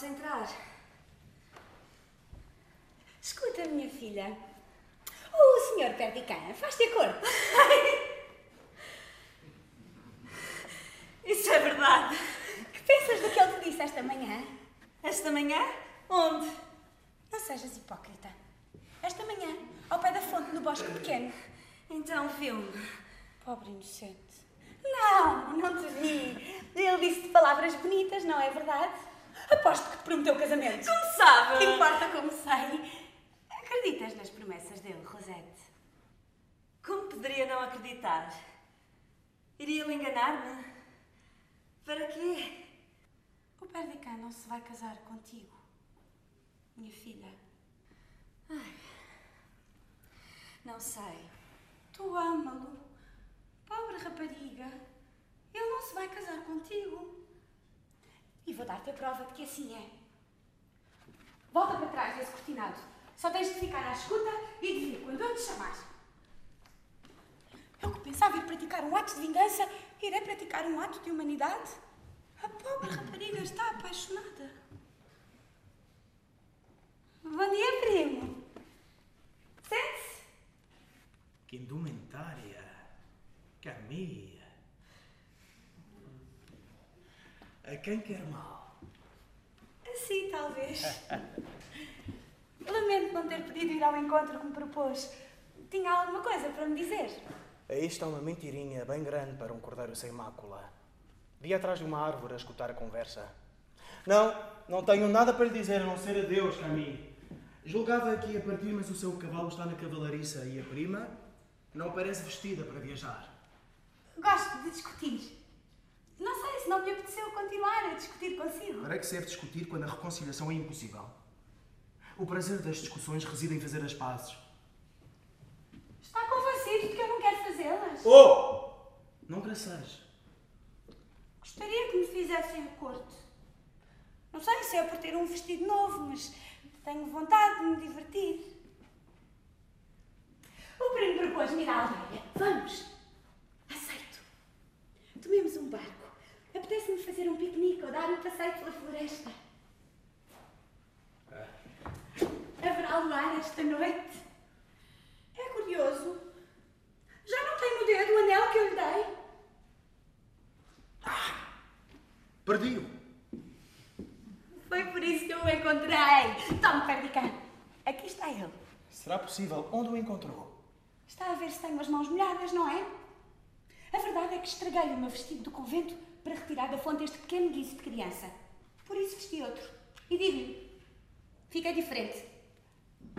Posso entrar? Escuta, minha filha. O senhor Perdicã faz-te acordo. Isso é verdade. Que pensas do que ele te disse esta manhã? Esta manhã? Onde? Não sejas hipócrita. Esta manhã, ao pé da fonte, no bosque pequeno. Então viu-me. Pobre inocente. Não, não te vi. Ele disse-te palavras bonitas, não é verdade? Aposto que te prometeu casamento. Como sabe? Que importa como sei. Acreditas nas promessas dele, Rosette? Como poderia não acreditar? Iria ele enganar-me? Para quê? O Perdicã não se vai casar contigo, minha filha. Não sei. Tu ama-lo. Pobre rapariga. Ele não se vai casar contigo. E vou dar-te a prova de que assim é. Volta para trás desse cortinado. Só tens de ficar à escuta e de vir quando eu te chamar. Eu que pensava ir praticar um ato de vingança, irei praticar um ato de humanidade? A pobre rapariga está apaixonada. Bom dia, primo. Sente-se. Que indumentária. Camilla. A quem quer mal? Assim, talvez. Lamento não ter podido ir ao encontro que me propôs. Tinha alguma coisa para me dizer? Aí está uma mentirinha bem grande para um cordeiro sem mácula. Vi atrás de uma árvore a escutar a conversa. Não, não tenho nada para lhe dizer a não ser adeus, Camille. Julgava que ia partir, mas o seu cavalo está na cavalariça e a prima não parece vestida para viajar. Gosto de discutir. Não sei se não me apeteceu continuar a discutir consigo. Para que serve discutir quando a reconciliação é impossível? O prazer das discussões reside em fazer as pazes. Está convencido de que eu não quero fazê-las? Oh! Não graceis. Gostaria que me fizessem o corte. Não sei se é por ter um vestido novo, mas tenho vontade de me divertir. O primo propôs-me ir à aldeia. Vamos! Aceito. Tomemos um barco. Apetece-me fazer um piquenique ou dar um passeio pela floresta. Haverá luar esta noite? É curioso. Já não tem no dedo o anel que eu lhe dei? Perdi-o. Foi por isso que eu o encontrei. Tome, Perdican. Aqui está ele. Será possível? Onde o encontrou? Está a ver se tenho as mãos molhadas, não é? A verdade é que estraguei o meu vestido do convento para retirar da fonte este pequeno guiso de criança. Por isso vesti outro. E digo-lhe, fica diferente.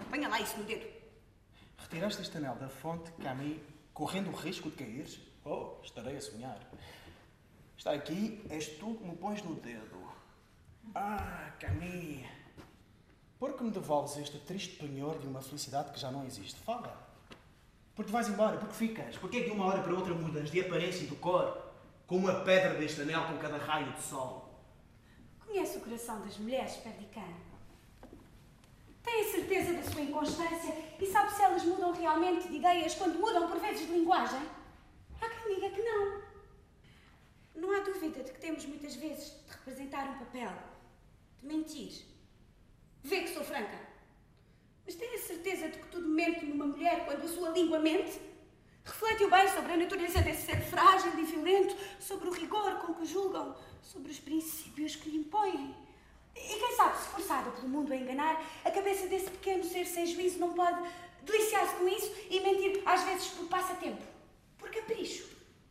Ponha lá isso no dedo. Retiraste este anel da fonte, Camille, correndo o risco de caíres? Oh, estarei a sonhar. Está aqui, és tu que me pões no dedo. Ah, Camille. Por que me devolves este triste penhor de uma felicidade que já não existe? Fala. Porque vais embora, porque ficas. Porque é que de uma hora para outra mudas de aparência e de cor, como a pedra deste anel com cada raio de sol? Conhece o coração das mulheres, Perdican? Tem a certeza da sua inconstância e sabe se elas mudam realmente de ideias quando mudam por vezes de linguagem? Há quem diga que não. Não há dúvida de que temos muitas vezes de representar um papel, de mentir. Vê que sou franca. Mas tenho a certeza de que tudo mente numa mulher quando a sua língua mente? Reflete-o bem sobre a natureza desse ser frágil e violento, sobre o rigor com que julgam, sobre os princípios que lhe impõem. E quem sabe, se forçada pelo mundo a enganar, a cabeça desse pequeno ser sem juízo não pode deliciar-se com isso e mentir, às vezes, por passatempo, por capricho,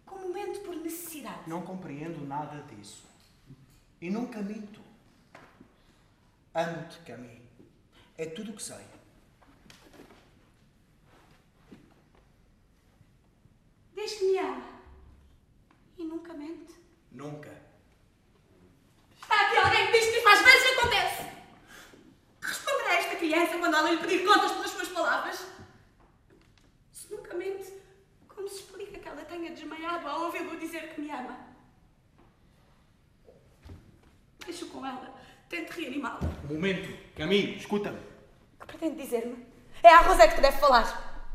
com momento por necessidade. Não compreendo nada disso. E nunca minto. Amo-te, Camille. É tudo o que sei. Diz que me ama. E nunca mente. Nunca. Está aqui alguém que diz que isso às vezes acontece. Responderá esta criança quando ela lhe pedir contas pelas suas palavras? Se nunca mente, como se explica que ela tenha desmaiado ao ouvi-lo dizer que me ama? Deixo com ela. Tente reanimá-la. Um momento. Camille, escuta-me. O que pretende dizer-me? É a Rosette que deve falar.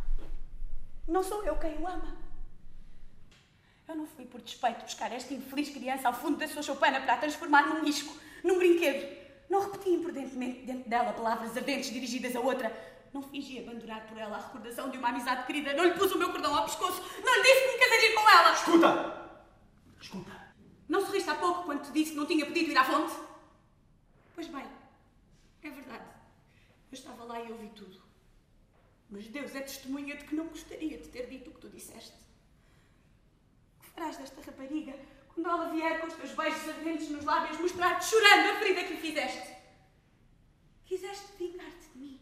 Não sou eu quem o ama. Eu não fui por despeito buscar esta infeliz criança ao fundo da sua choupana para a transformar num isco, num brinquedo. Não repeti imprudentemente dentro dela palavras ardentes dirigidas a outra. Não fingi abandonar por ela a recordação de uma amizade querida. Não lhe pus o meu cordão ao pescoço. Não lhe disse que me casaria com ela. Escuta! Escuta. Não sorriste há pouco quando te disse que não tinha pedido ir à fonte? Pois bem, é verdade. Eu estava lá e ouvi tudo. Mas Deus é testemunha de que não gostaria de ter dito o que tu disseste. Farás desta rapariga quando ela vier com os teus beijos ardentes nos lábios mostrar-te chorando a ferida que lhe fizeste? Quiseste vingar-te de mim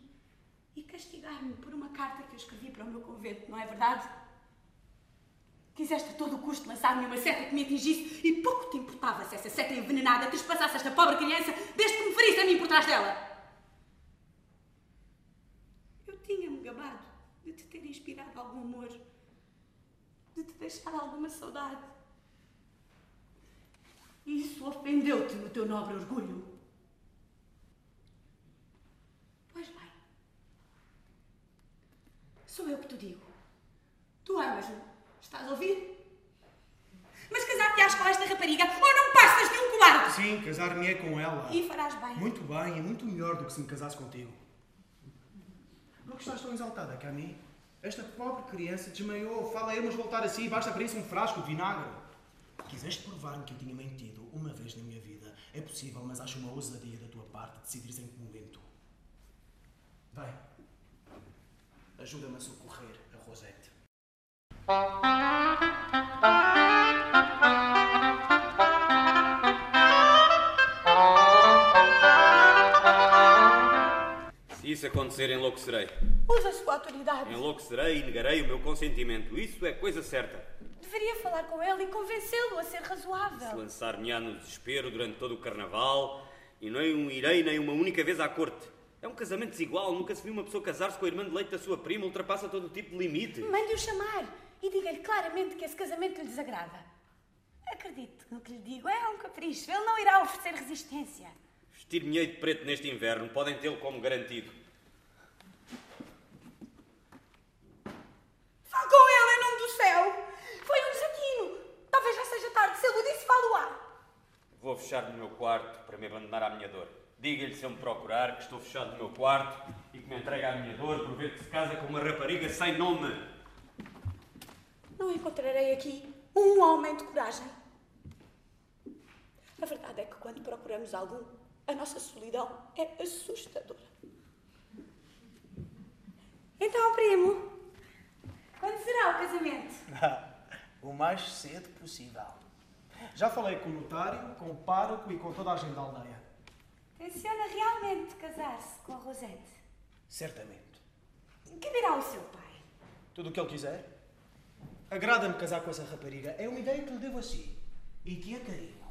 e castigar-me por uma carta que eu escrevi para o meu convento, não é verdade? Quiseste a todo o custo lançar-me uma seta que me atingisse e pouco te importava se essa seta envenenada trespassasse esta pobre criança desde que me ferisse a mim por trás dela. Eu tinha-me gabado de te ter inspirado algum amor, de te deixar alguma saudade. Isso ofendeu-te no teu nobre orgulho. Pois bem, sou eu que te digo. Tu amas-me, estás a ouvir? Mas casar-te-ás com esta rapariga ou não passas de um cobarde? Sim, casar-me-é com ela. E farás bem. Muito bem, é muito melhor do que se me casasse contigo. Por que estás tão exaltada, Camille? Esta pobre criança desmaiou. Fala, irmos voltar assim, basta para isso um frasco de vinagre. Quiseste provar-me que eu tinha mentido uma vez na minha vida. É possível, mas acho uma ousadia da tua parte decidires em que momento. Bem, ajuda-me a socorrer a Rosette. Isso acontecer, enlouquecerei. Usa a sua autoridade. Enlouquecerei e negarei o meu consentimento. Isso é coisa certa. Deveria falar com ele e convencê-lo a ser Se razoável. lançar-me-á no desespero durante todo o carnaval e não irei nem uma única vez à corte. É um casamento desigual. Nunca se viu uma pessoa casar-se com a irmã de leite da sua prima. Ultrapassa todo o tipo de limite. Mande-o chamar e diga-lhe claramente que esse casamento lhe desagrada. Acredite no que lhe digo, é um capricho. Ele não irá oferecer resistência. Vestir-me-ei de preto neste inverno, podem tê-lo como garantido. Fale com ele em nome do céu! Foi um desatino! Talvez já seja tarde, se ele o disse, falo-á! Vou fechar no meu quarto para me abandonar à minha dor. Diga-lhe se eu me procurar que estou fechado no meu quarto e que me entrega à minha dor por ver que se casa com uma rapariga sem nome. Não encontrarei aqui um homem de coragem. A verdade é que quando procuramos algum, a nossa solidão é assustadora. Então, primo, quando será o casamento? o mais cedo possível. Já falei com o notário, com o pároco e com toda a gente da aldeia. Tenciona realmente casar-se com a Rosette? Certamente. Que dirá o seu pai? Tudo o que ele quiser. Agrada-me casar com essa rapariga. É uma ideia que lhe devo a si. E que a carinho.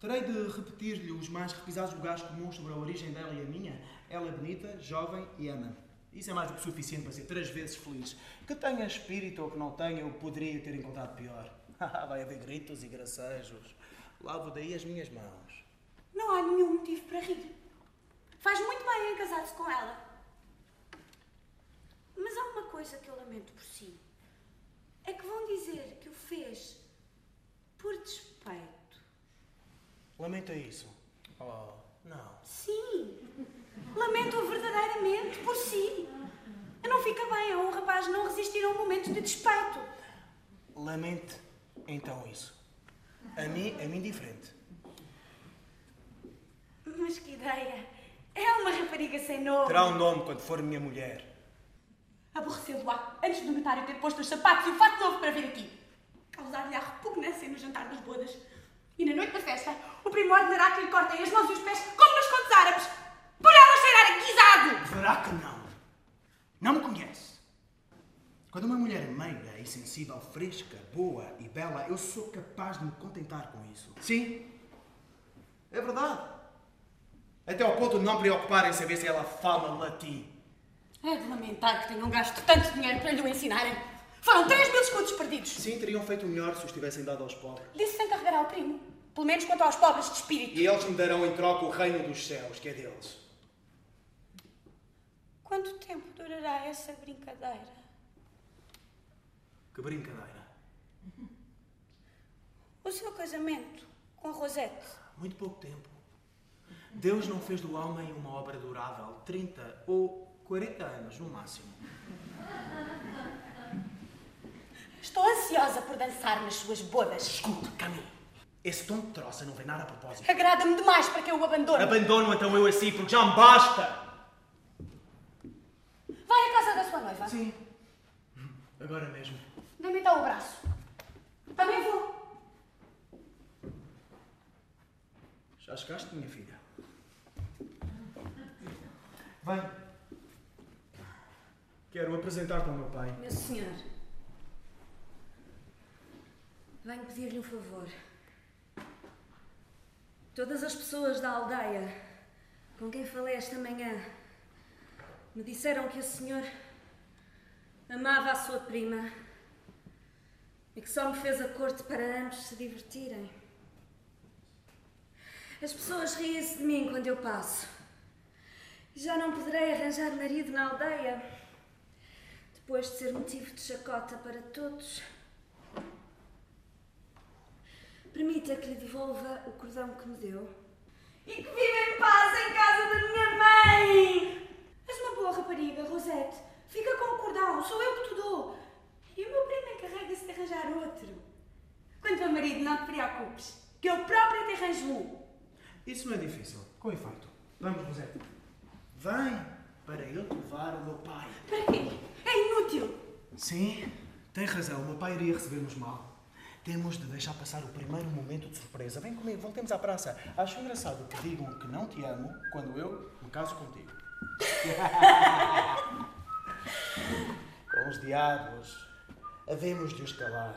Terei de repetir-lhe os mais repisados lugares comuns sobre a origem dela e a minha. Ela é bonita, jovem e ama. Isso é mais do que suficiente para ser três vezes feliz. Que tenha espírito ou que não tenha, eu poderia ter encontrado pior. Vai haver gritos e gracejos. Lavo daí as minhas mãos. Não há nenhum motivo para rir. Faz muito bem em casar-se com ela. Mas há uma coisa que eu lamento por si. É que vão dizer que o fez por despeito. Lamenta isso? Oh, não. Sim. Lamento-o verdadeiramente por si. Não fica bem a um rapaz não resistir a um momento de despeito. Lamente então isso. A mim é-me indiferente. Mas que ideia! É uma rapariga sem nome. Terá um nome quando for minha mulher. Aborrecendo-a antes do notário ter posto os sapatos e o fato novo para vir aqui. Causar-lhe a repugnância no jantar das bodas. E na noite da festa, o primo ordenará que lhe cortem as mãos e os pés como nos contos árabes. Por ela cheirar a guisado! Verá que não. Não me conhece. Quando uma mulher é meiga e sensível, fresca, boa e bela, eu sou capaz de me contentar com isso. Sim, é verdade. Até ao ponto de não preocupar em saber se ela fala latim. É de lamentar que tenham gasto tanto dinheiro para lhe o ensinarem. Foram três mil escudos perdidos. Sim, teriam feito melhor se os tivessem dado aos pobres. Disse sem carregar ao primo. Pelo menos quanto aos pobres de espírito. E eles me darão em troca o reino dos céus, que é deles. Quanto tempo durará essa brincadeira? Que brincadeira. O seu casamento com a Rosette. Muito pouco tempo. Deus não fez do homem uma obra durável. 30 ou 40 anos, no máximo. Estou ansiosa por dançar nas suas bodas. Escute, Camille. Esse tom de troça não vem nada a propósito. Agrada-me demais para que eu o abandone. Abandono então eu assim, porque já me basta. Vai à casa da sua noiva. Sim. Agora mesmo. Dê-me então o braço. Também vou. Já chegaste, minha filha? Vem. Quero apresentar-te ao meu pai. Meu senhor, venho pedir-lhe um favor. Todas as pessoas da aldeia com quem falei esta manhã me disseram que o senhor amava a sua prima e que só me fez a corte para ambos se divertirem. As pessoas riem-se de mim quando eu passo. Já não poderei arranjar marido na aldeia depois de ser motivo de chacota para todos. Permita que lhe devolva o cordão que me deu. E que viva em paz em casa da minha mãe! És uma boa rapariga, Rosette. Fica com o cordão, sou eu que te dou. E o meu primo encarrega-se de arranjar outro. Quanto ao marido, não te preocupes, que eu própria te arranjo um. Isso não é difícil. Com efeito. Vamos, Rosete. Vem para eu te levar ao meu pai. Para quê? É inútil. Sim, tem razão. O meu pai iria receber-nos mal. Temos de deixar passar o primeiro momento de surpresa. Vem comigo, voltemos à praça. Acho engraçado que digam que não te amo quando eu me caso contigo. Com os diabos, havemos de os calar.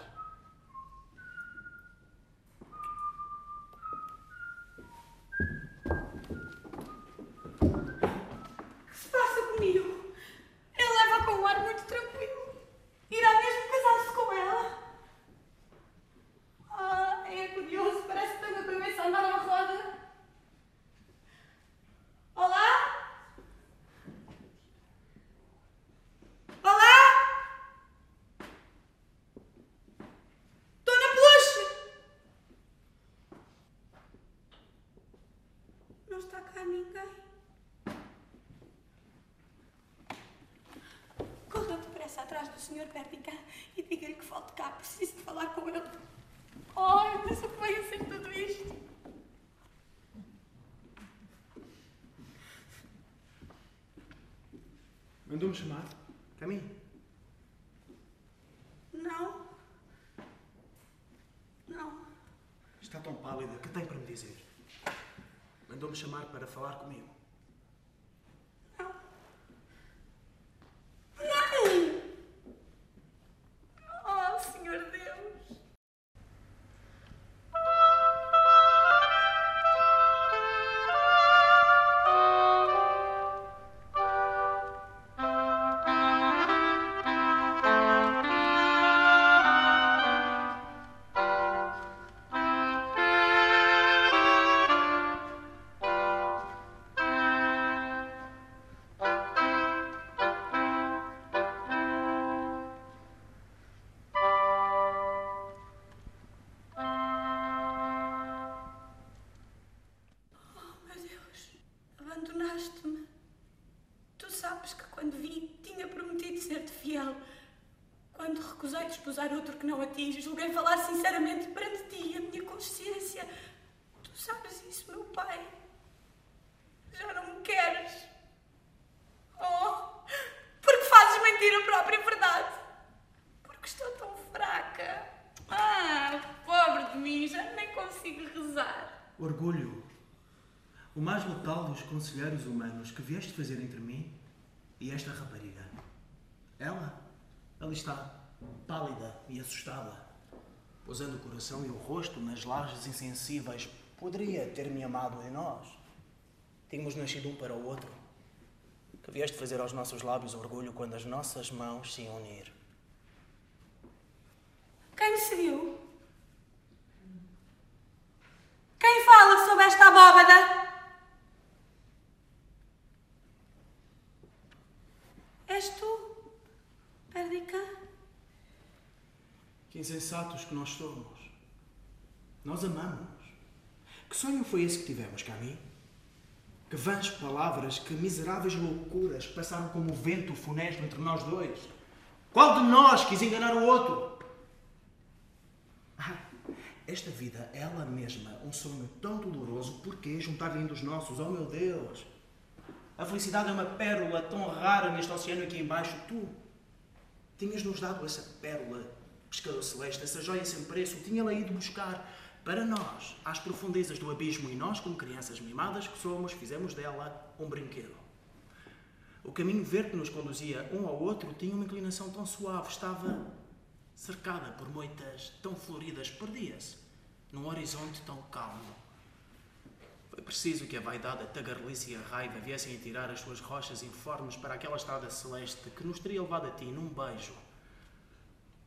Se passa comigo? Ele leva com um ar muito tranquilo. Irá mesmo casar-se com ela? Ah, é curioso, parece que tenho a cabeça a andar à roda. está cá ninguém. Corra do Sr. Perdican e diga-lhe que volte cá. Preciso de falar com ele. Ai, mas o que veio a ser tudo isto? Mandou-me chamar? Caminho. Não. Não. Está tão pálida. que tem para me dizer? Mandou-me chamar para falar comigo. Que não a ti, julguei falar sinceramente perante ti a minha consciência. Tu sabes isso, meu pai. Já não me queres. Oh, porque fazes mentir a própria verdade. Porque estou tão fraca. Ah, pobre de mim, já nem consigo rezar. Orgulho. O mais letal dos conselheiros humanos que vieste fazer entre mim e esta rapariga. Ela, ali está, e assustada, pousando o coração e o rosto nas lajes insensíveis. Poderia ter-me amado em nós. Tínhamos nascido um para o outro. Que vieste fazer aos nossos lábios orgulho quando as nossas mãos se unir. Quem se viu? Quem fala sobre esta abóbada? És tu, Perdica? Que insensatos que nós somos. Nós amamos. Que sonho foi esse que tivemos, Cami? Que vãs palavras, que miseráveis loucuras passaram como o vento funesto entre nós dois. Qual de nós quis enganar o outro? Ah, esta vida, ela mesma, um sonho tão doloroso, por que juntar-lhe um dos nossos? Oh meu Deus! A felicidade é uma pérola tão rara neste oceano aqui embaixo. Tu tinhas-nos dado essa pérola, pescador celeste, essa joia sem preço, tinha-la ido buscar para nós, às profundezas do abismo, e nós, como crianças mimadas que somos, fizemos dela um brinquedo. O caminho verde que nos conduzia um ao outro tinha uma inclinação tão suave, estava cercada por moitas tão floridas, perdia-se num horizonte tão calmo. Foi preciso que a vaidade, a tagarelice e a raiva viessem a tirar as suas rochas informes para aquela estrada celeste que nos teria levado a ti num beijo.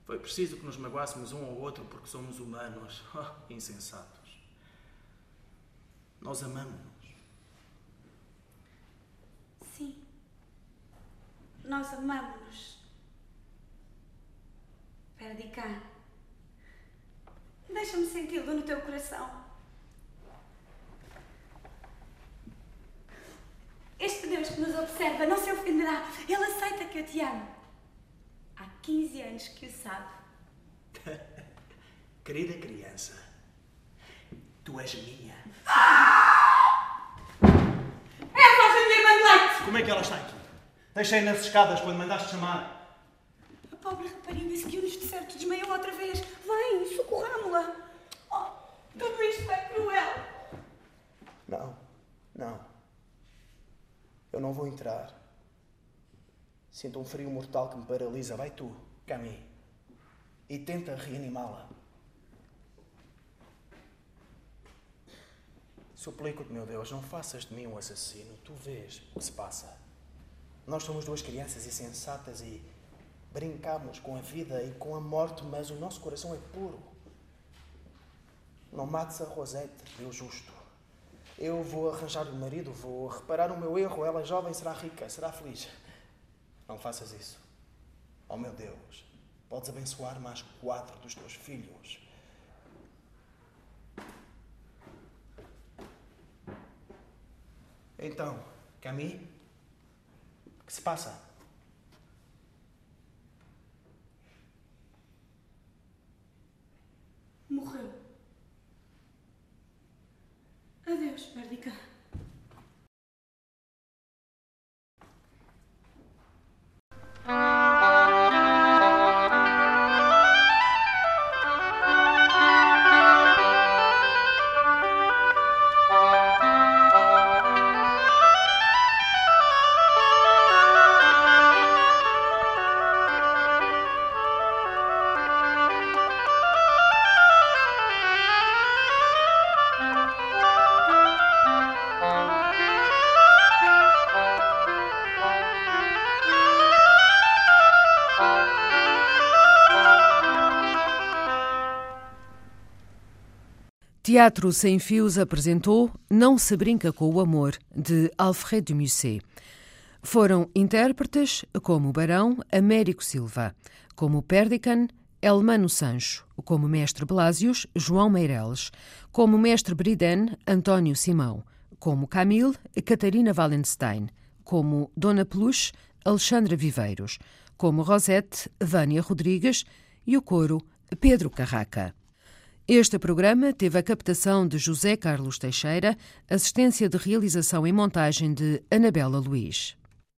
Foi preciso que nos magoássemos um ao outro porque somos humanos. Oh, insensatos. Nós amamos-nos. Sim. Nós amamos-nos. Perdica. Deixa-me senti-lo no teu coração. Este Deus que nos observa não se ofenderá. Ele aceita que eu te amo. Há 15 anos que o sabe. Querida criança, tu és minha. É a voz da minha irmã de leite! Como é que ela está aqui? Deixei nas escadas quando mandaste chamar. A pobre rapariga seguiu-nos de certo, desmaiou outra vez. Vem, socorramo-la. Oh, tudo isto é cruel. Não, não. Eu não vou entrar. Sinto um frio mortal que me paralisa. Vai tu, Cami, e tenta reanimá-la. Suplico-te, meu Deus, não faças de mim um assassino. Tu vês o que se passa. Nós somos duas crianças insensatas e brincamos com a vida e com a morte, mas o nosso coração é puro. Não mates a Rosette, Deus justo. Eu vou arranjar o marido, vou reparar o meu erro. Ela jovem será rica, será feliz. Não faças isso. Oh meu Deus, podes abençoar mais quatro dos teus filhos. Então, Camille, o que se passa? Morreu. Adeus, Perdica. Teatro Sem Fios apresentou Não se brinca com o amor, de Alfred de Musset. Foram intérpretes como Barão Américo Silva, como Perdican Elmano Sancho, como Mestre Blasius João Meireles, como Mestre Briden António Simão, como Camille Catarina Wallenstein, como Dona Peluche Alexandra Viveiros, como Rosette Vânia Rodrigues e o coro Pedro Carraca. Este programa teve a captação de José Carlos Teixeira, assistência de realização e montagem de Anabela Luiz.